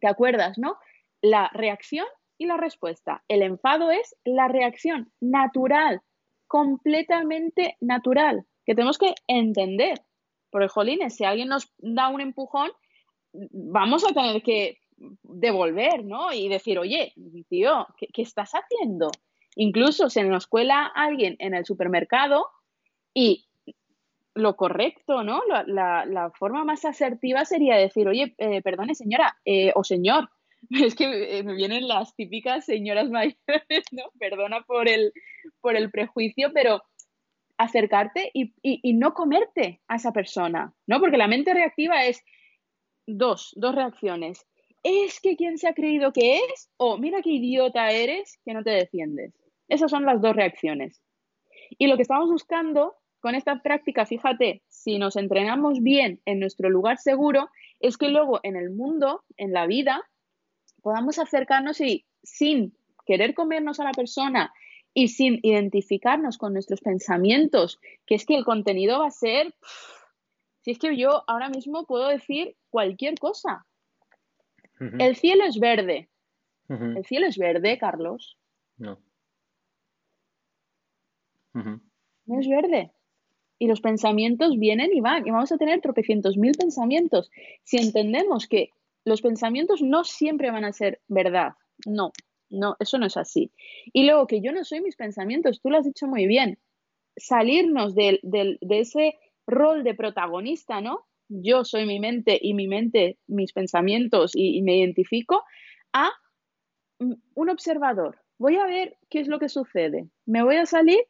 ¿Te acuerdas, no? La reacción y la respuesta. El enfado es la reacción natural, completamente natural, que tenemos que entender. Porque, jolines, si alguien nos da un empujón, vamos a tener que devolver, ¿no? Y decir, oye, tío, ¿qué, estás haciendo? Incluso si nos cuela alguien en el supermercado y lo correcto, ¿no? La, la, forma más asertiva sería decir, oye, eh, perdone señora eh, o señor. Es que eh, me vienen las típicas señoras mayores, ¿no? Perdona por el, por el prejuicio, pero acercarte y, no comerte a esa persona, ¿no? Porque la mente reactiva es dos, dos reacciones. ¿Es que quien se ha creído que es? O mira qué idiota eres que no te defiendes. Esas son las dos reacciones. Y lo que estamos buscando con esta práctica, fíjate, si nos entrenamos bien en nuestro lugar seguro, es que luego en el mundo, en la vida, podamos acercarnos y sin querer comernos a la persona y sin identificarnos con nuestros pensamientos, que es que el contenido va a ser, si es que yo ahora mismo puedo decir cualquier cosa. El cielo es verde. ¿El cielo es verde, Carlos? No. No es verde y los pensamientos vienen y van y vamos a tener tropecientos mil pensamientos. Si entendemos que los pensamientos no siempre van a ser verdad, no, no, eso no es así. Y luego que yo no soy mis pensamientos, tú lo has dicho muy bien. salirnos de, ese rol de protagonista, ¿no? Yo soy mi mente y mi mente, mis pensamientos y, me identifico, a un observador. Voy a ver qué es lo que sucede. Me voy a salir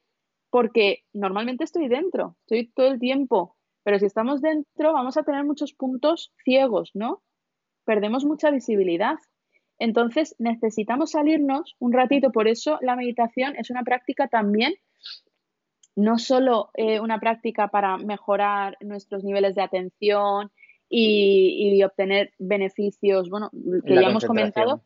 porque normalmente estoy dentro, estoy todo el tiempo, pero si estamos dentro vamos a tener muchos puntos ciegos, ¿no? Perdemos mucha visibilidad. Entonces necesitamos salirnos un ratito, por eso la meditación es una práctica también no solo eh, una práctica para mejorar nuestros niveles de atención y, obtener beneficios, bueno, que ya hemos comentado,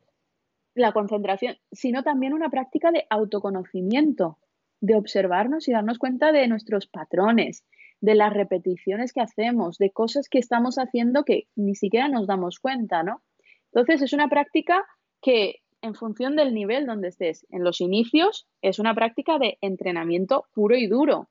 la concentración, sino también una práctica de autoconocimiento, de observarnos y darnos cuenta de nuestros patrones, de las repeticiones que hacemos, de cosas que estamos haciendo que ni siquiera nos damos cuenta, ¿no? Entonces es una práctica que en función del nivel donde estés. En los inicios es una práctica de entrenamiento puro y duro.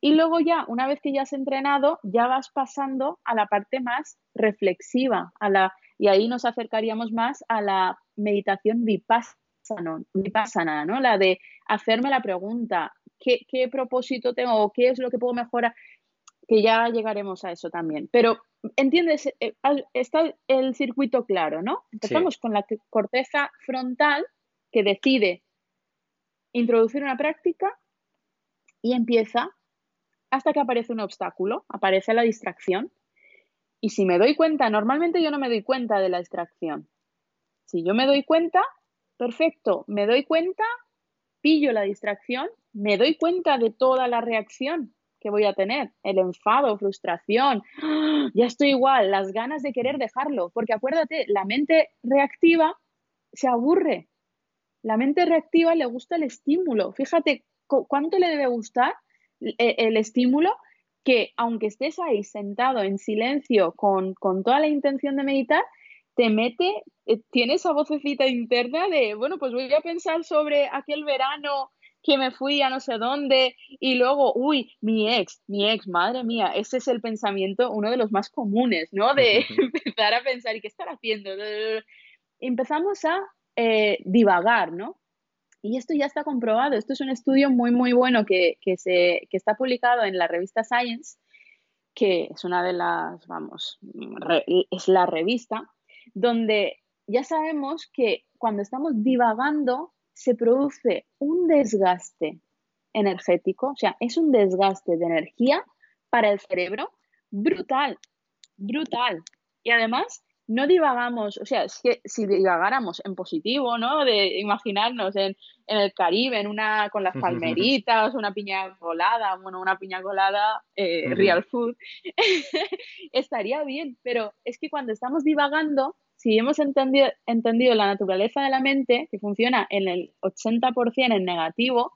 Y luego ya, una vez que ya has entrenado, ya vas pasando a la parte más reflexiva, a la, y ahí nos acercaríamos más a la meditación vipassana, vipassana ¿no? La de hacerme la pregunta, ¿qué, ¿qué propósito tengo o qué es lo que puedo mejorar? Que ya llegaremos a eso también. Pero ¿Entiendes? Eh, está el circuito claro, ¿no? Empezamos con la corteza frontal que decide introducir una práctica y empieza hasta que aparece un obstáculo, aparece la distracción. Y si me doy cuenta, normalmente yo no me doy cuenta de la distracción. Si yo me doy cuenta, perfecto, me doy cuenta, pillo la distracción, me doy cuenta de toda la reacción que voy a tener, el enfado, frustración, ya estoy igual, las ganas de querer dejarlo, porque acuérdate, la mente reactiva se aburre, la mente reactiva le gusta el estímulo, fíjate cuánto le debe gustar e, el, estímulo que aunque estés ahí sentado en silencio con, con toda la intención de meditar, te mete, eh, tiene esa vocecita interna de, bueno, pues voy a pensar sobre aquel verano que me fui a no sé dónde y luego, uy, mi ex, mi ex, madre mía, ese es el pensamiento, uno de los más comunes, ¿no? De empezar a pensar, ¿y qué estar haciendo? Empezamos a eh, divagar, ¿no? Y esto ya está comprobado, esto es un estudio muy, muy bueno que, se, que está publicado en la revista Science, que es una de las, vamos, es la revista, donde ya sabemos que cuando estamos divagando se produce un desgaste energético, o sea, es un desgaste de energía para el cerebro brutal, brutal. Y además, no divagamos, o sea, es que si divagáramos en positivo, ¿no? De imaginarnos en, el Caribe, en una, con las palmeritas, una piña colada, bueno, una piña colada, eh, real food, estaría bien, pero es que cuando estamos divagando, si hemos entendido, entendido la naturaleza de la mente, que funciona en el 80% en negativo,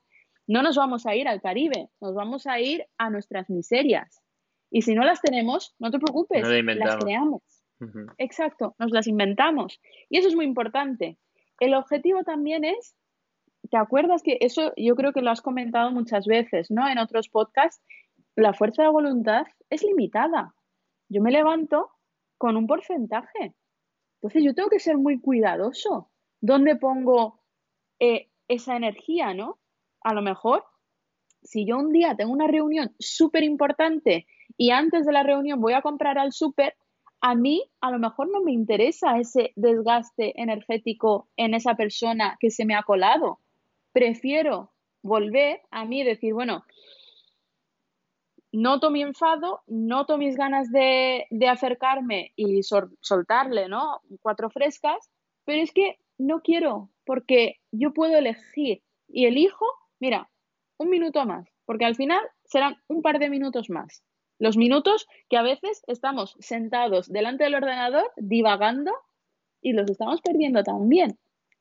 no nos vamos a ir al Caribe, nos vamos a ir a nuestras miserias. Y si no las tenemos, no te preocupes, las creamos. Exacto, nos las inventamos. Y eso es muy importante. El objetivo también es, ¿te acuerdas que eso yo creo que lo has comentado muchas veces, ¿no? En otros podcasts, la fuerza de voluntad es limitada. Yo me levanto con un porcentaje. Entonces yo tengo que ser muy cuidadoso. ¿Dónde pongo eh, esa energía, no? A lo mejor, si yo un día tengo una reunión súper importante y antes de la reunión voy a comprar al súper, a mí a lo mejor no me interesa ese desgaste energético en esa persona que se me ha colado. Prefiero volver a mí y decir, bueno, noto mi enfado, noto mis ganas de, acercarme y soltarle, ¿no? Cuatro frescas, pero es que no quiero, porque yo puedo elegir y elijo, mira, un minuto más, porque al final serán un par de minutos más. Los minutos que a veces estamos sentados delante del ordenador divagando y los estamos perdiendo también.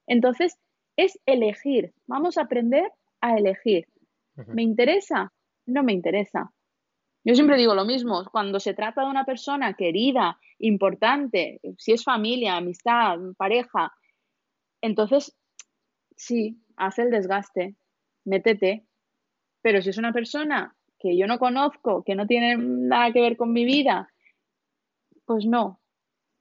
Entonces, es elegir. Vamos a aprender a elegir. ¿Me interesa? No me interesa. Yo siempre digo lo mismo, cuando se trata de una persona querida, importante, si es familia, amistad, pareja, entonces sí, hace el desgaste, métete. Pero si es una persona que yo no conozco, que no tiene nada que ver con mi vida, pues no.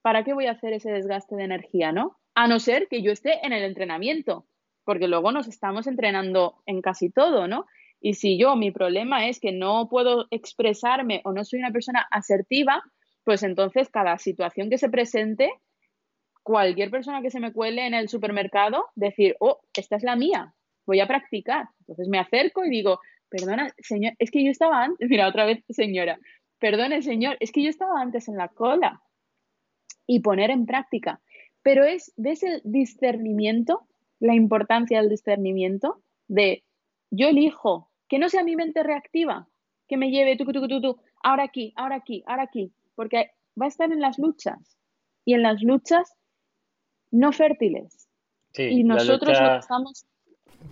¿Para qué voy a hacer ese desgaste de energía, no? A no ser que yo esté en el entrenamiento, porque luego nos estamos entrenando en casi todo, ¿no? Y si yo, mi problema es que no puedo expresarme o no soy una persona asertiva, pues entonces cada situación que se presente, cualquier persona que se me cuele en el supermercado, decir, oh, esta es la mía, voy a practicar. Entonces me acerco y digo, perdona, señor, es que yo estaba antes, mira, otra vez, señora, perdone, señor, es que yo estaba antes en la cola. Y poner en práctica. Pero es, ¿ves el discernimiento? La importancia del discernimiento de yo elijo que no sea mi mente reactiva, que me lleve tú, tú, tú, tú, ahora aquí, ahora aquí, ahora aquí, porque va a estar en las luchas y en las luchas no fértiles. y nosotros estamos...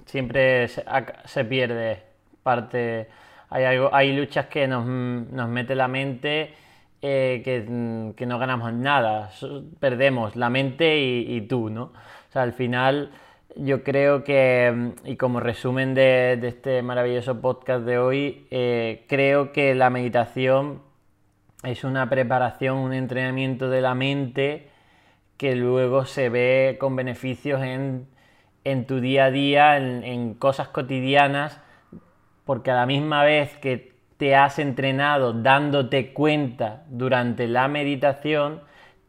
Siempre se, pierde parte. Hay, algo, hay luchas que nos, mete la mente eh, que, no ganamos nada. Perdemos la mente y, y tú, ¿no? O sea, al final yo creo que, y como resumen de, este maravilloso podcast de hoy, eh, creo que la meditación es una preparación, un entrenamiento de la mente que luego se ve con beneficios en, tu día a día, en, en cosas cotidianas, porque a la misma vez que te has entrenado dándote cuenta durante la meditación,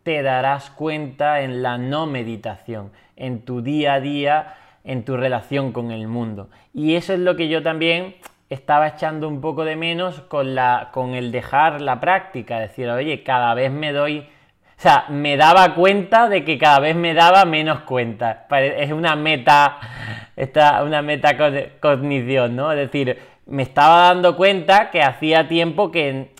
te darás cuenta en la no meditación en tu día a día, en tu relación con el mundo. Y eso es lo que yo también estaba echando un poco de menos con, la, con el dejar la práctica, decir, oye, cada vez me doy, o sea, me daba cuenta de que cada vez me daba menos cuenta. Es una meta, esta, una meta cognición, ¿no? Es decir, me estaba dando cuenta que hacía tiempo que,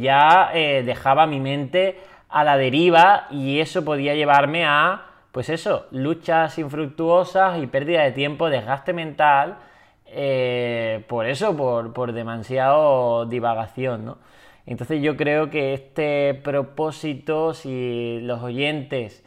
ya eh, dejaba mi mente a la deriva y eso podía llevarme a pues eso, luchas infructuosas y pérdida de tiempo, desgaste mental, eh, por eso, por, demasiado divagación, ¿no? Entonces yo creo que este propósito, si los oyentes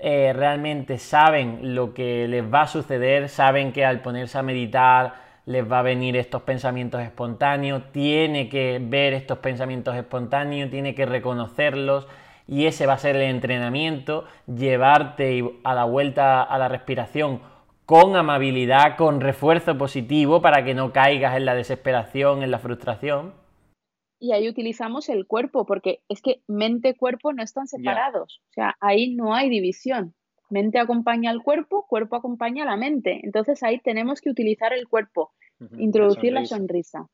eh, realmente saben lo que les va a suceder, saben que al ponerse a meditar les va a venir estos pensamientos espontáneos, tiene que ver estos pensamientos espontáneos, tiene que reconocerlos, y ese va a ser el entrenamiento, llevarte a la vuelta a la respiración con amabilidad, con refuerzo positivo para que no caigas en la desesperación, en la frustración. Y ahí utilizamos el cuerpo, porque es que mente-cuerpo no están separados, o sea, ahí no hay división. Mente acompaña al cuerpo, cuerpo acompaña a la mente. Entonces ahí tenemos que utilizar el cuerpo, introducir la sonrisa.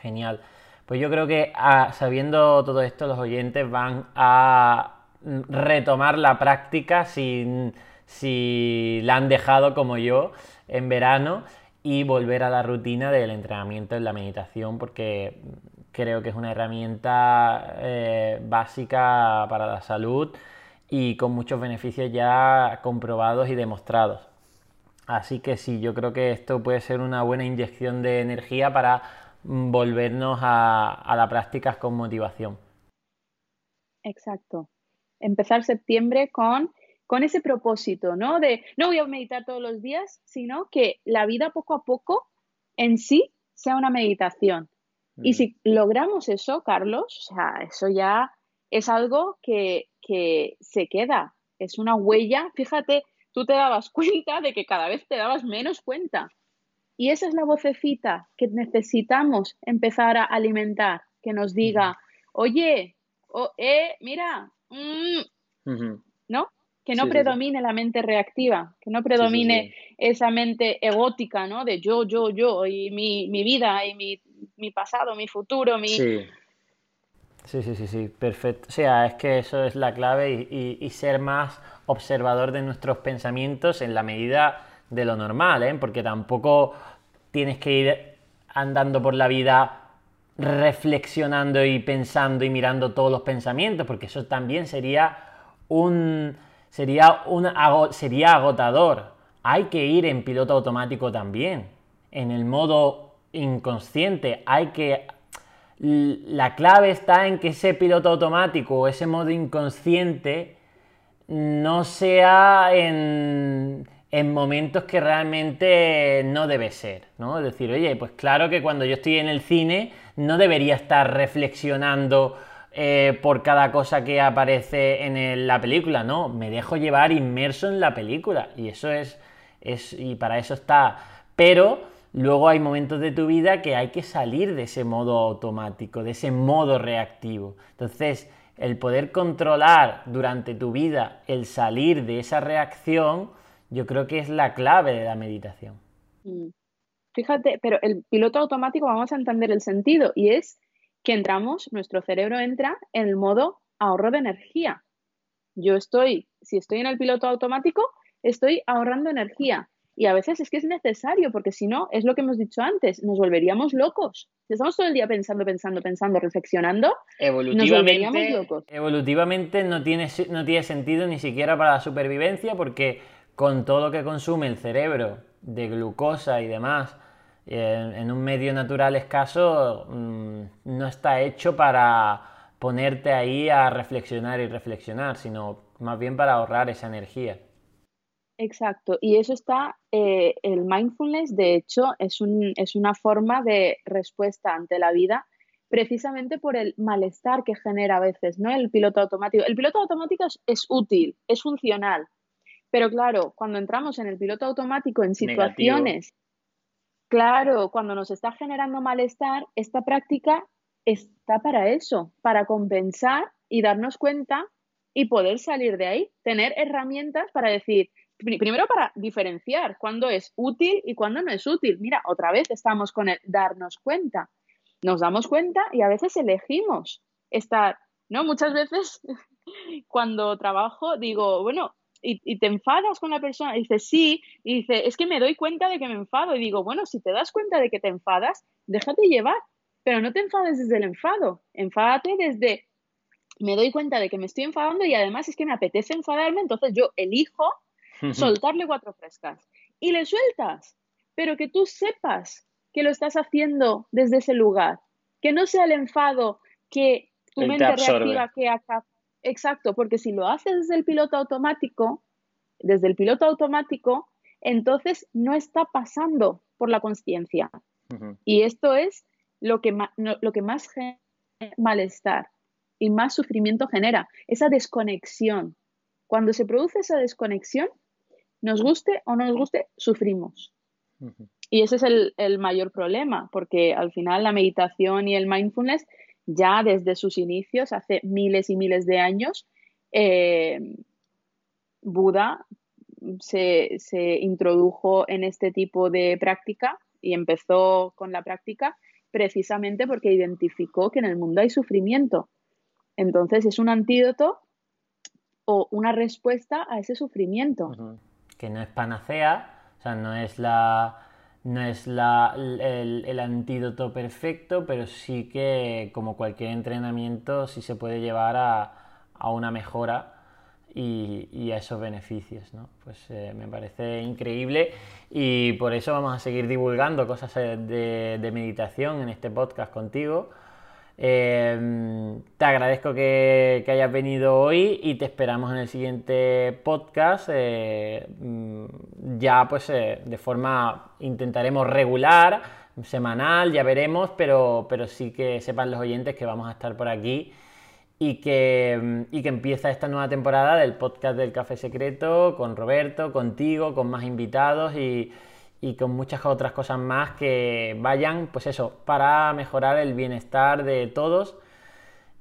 Genial. Pues yo creo que ah, sabiendo todo esto, los oyentes van a retomar la práctica si, si la han dejado como yo en verano y volver a la rutina del entrenamiento en la meditación porque creo que es una herramienta eh, básica para la salud y con muchos beneficios ya comprobados y demostrados. Así que sí, yo creo que esto puede ser una buena inyección de energía para volvernos a, la práctica con motivación. Exacto. Empezar septiembre con, con ese propósito, ¿no? De no voy a meditar todos los días, sino que la vida poco a poco en sí sea una meditación. Y si logramos eso, Carlos, o sea, eso ya es algo que, que se queda, es una huella. Fíjate, tú te dabas cuenta de que cada vez te dabas menos cuenta. Y esa es la vocecita que necesitamos empezar a alimentar, que nos diga, oye, eh, mira, mm", ¿no? Que no predomine la mente reactiva, que no predomine esa mente egótica, ¿no? De yo, yo, yo, y mi, vida, y mi, pasado, mi futuro, mi... Sí. Sí, sí, sí, perfecto. O sea, es que eso es la clave y ser más observador de nuestros pensamientos en la medida de lo normal, ¿eh? porque tampoco tienes que ir andando por la vida reflexionando y pensando y mirando todos los pensamientos, porque eso también sería un sería un sería agotador. Hay que ir en piloto automático también, en el modo inconsciente. Hay que la clave está en que ese piloto automático o ese modo inconsciente no sea en en momentos que realmente no debe ser, ¿no? Es decir, oye, pues claro que cuando yo estoy en el cine no debería estar reflexionando eh, por cada cosa que aparece en la película, no, me dejo llevar inmerso en la película y eso es, es y para eso está, pero luego hay momentos de tu vida que hay que salir de ese modo automático, de ese modo reactivo. Entonces, el poder controlar durante tu vida el salir de esa reacción, yo creo que es la clave de la meditación. Mm. Fíjate, pero el piloto automático vamos a entender el sentido y es que entramos, nuestro cerebro entra en el modo ahorro de energía. Yo estoy, si estoy en el piloto automático, estoy ahorrando energía. Y a veces es que es necesario, porque si no, es lo que hemos dicho antes, nos volveríamos locos. Si estamos todo el día pensando, pensando, pensando, reflexionando, nos volveríamos locos. Evolutivamente no tiene, no tiene sentido ni siquiera para la supervivencia, porque con todo lo que consume el cerebro de glucosa y demás, en, un medio natural escaso, mm, no está hecho para ponerte ahí a reflexionar y reflexionar, sino más bien para ahorrar esa energía. Exacto, y eso está, eh, el mindfulness de hecho es, un, es una forma de respuesta ante la vida precisamente por el malestar que genera a veces, ¿no? El piloto automático. El piloto automático es, útil, es funcional, pero claro, cuando entramos en el piloto automático en situaciones, claro, cuando nos está generando malestar, esta práctica está para eso, para compensar y darnos cuenta y poder salir de ahí, tener herramientas para decir, primero para diferenciar cuándo es útil y cuándo no es útil. Mira, otra vez estamos con el darnos cuenta. Nos damos cuenta y a veces elegimos estar, ¿no? Muchas veces cuando trabajo digo, bueno, y, te enfadas con la persona, y dice sí, y dice, es que me doy cuenta de que me enfado, y digo, bueno, si te das cuenta de que te enfadas, déjate llevar, pero no te enfades desde el enfado, enfádate desde, me doy cuenta de que me estoy enfadando y además es que me apetece enfadarme, entonces yo elijo soltarle cuatro frescas y le sueltas, pero que tú sepas que lo estás haciendo desde ese lugar, que no sea el enfado que tu mente reactiva que acá. Exacto, porque si lo haces desde el piloto automático, desde el piloto automático, entonces no está pasando por la conciencia. Y esto es lo que, lo que más malestar y más sufrimiento genera, esa desconexión. Cuando se produce esa desconexión, nos guste o no nos guste, sufrimos. Y ese es el, mayor problema, porque al final la meditación y el mindfulness ya desde sus inicios, hace miles y miles de años, eh, Buda se, se, introdujo en este tipo de práctica y empezó con la práctica precisamente porque identificó que en el mundo hay sufrimiento. Entonces es un antídoto o una respuesta a ese sufrimiento que no es panacea, o sea, no es la no es la, el, antídoto perfecto, pero sí que como cualquier entrenamiento sí se puede llevar a, a una mejora y, a esos beneficios. ¿no? Pues eh, me parece increíble y por eso vamos a seguir divulgando cosas de, de meditación en este podcast contigo. Em, te agradezco que, hayas venido hoy y te esperamos en el siguiente podcast. Eh, mm, ya pues eh, de forma intentaremos regular, semanal, ya veremos, pero, pero sí que sepan los oyentes que vamos a estar por aquí y que, mm, y que empieza esta nueva temporada del podcast del Café Secreto con Roberto, contigo, con más invitados y y con muchas otras cosas más que vayan, pues eso, para mejorar el bienestar de todos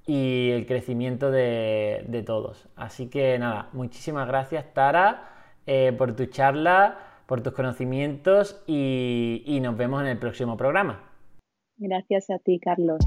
y el crecimiento de, todos. Así que nada, muchísimas gracias Tara eh, por tu charla, por tus conocimientos y nos vemos en el próximo programa. Gracias a ti, Carlos.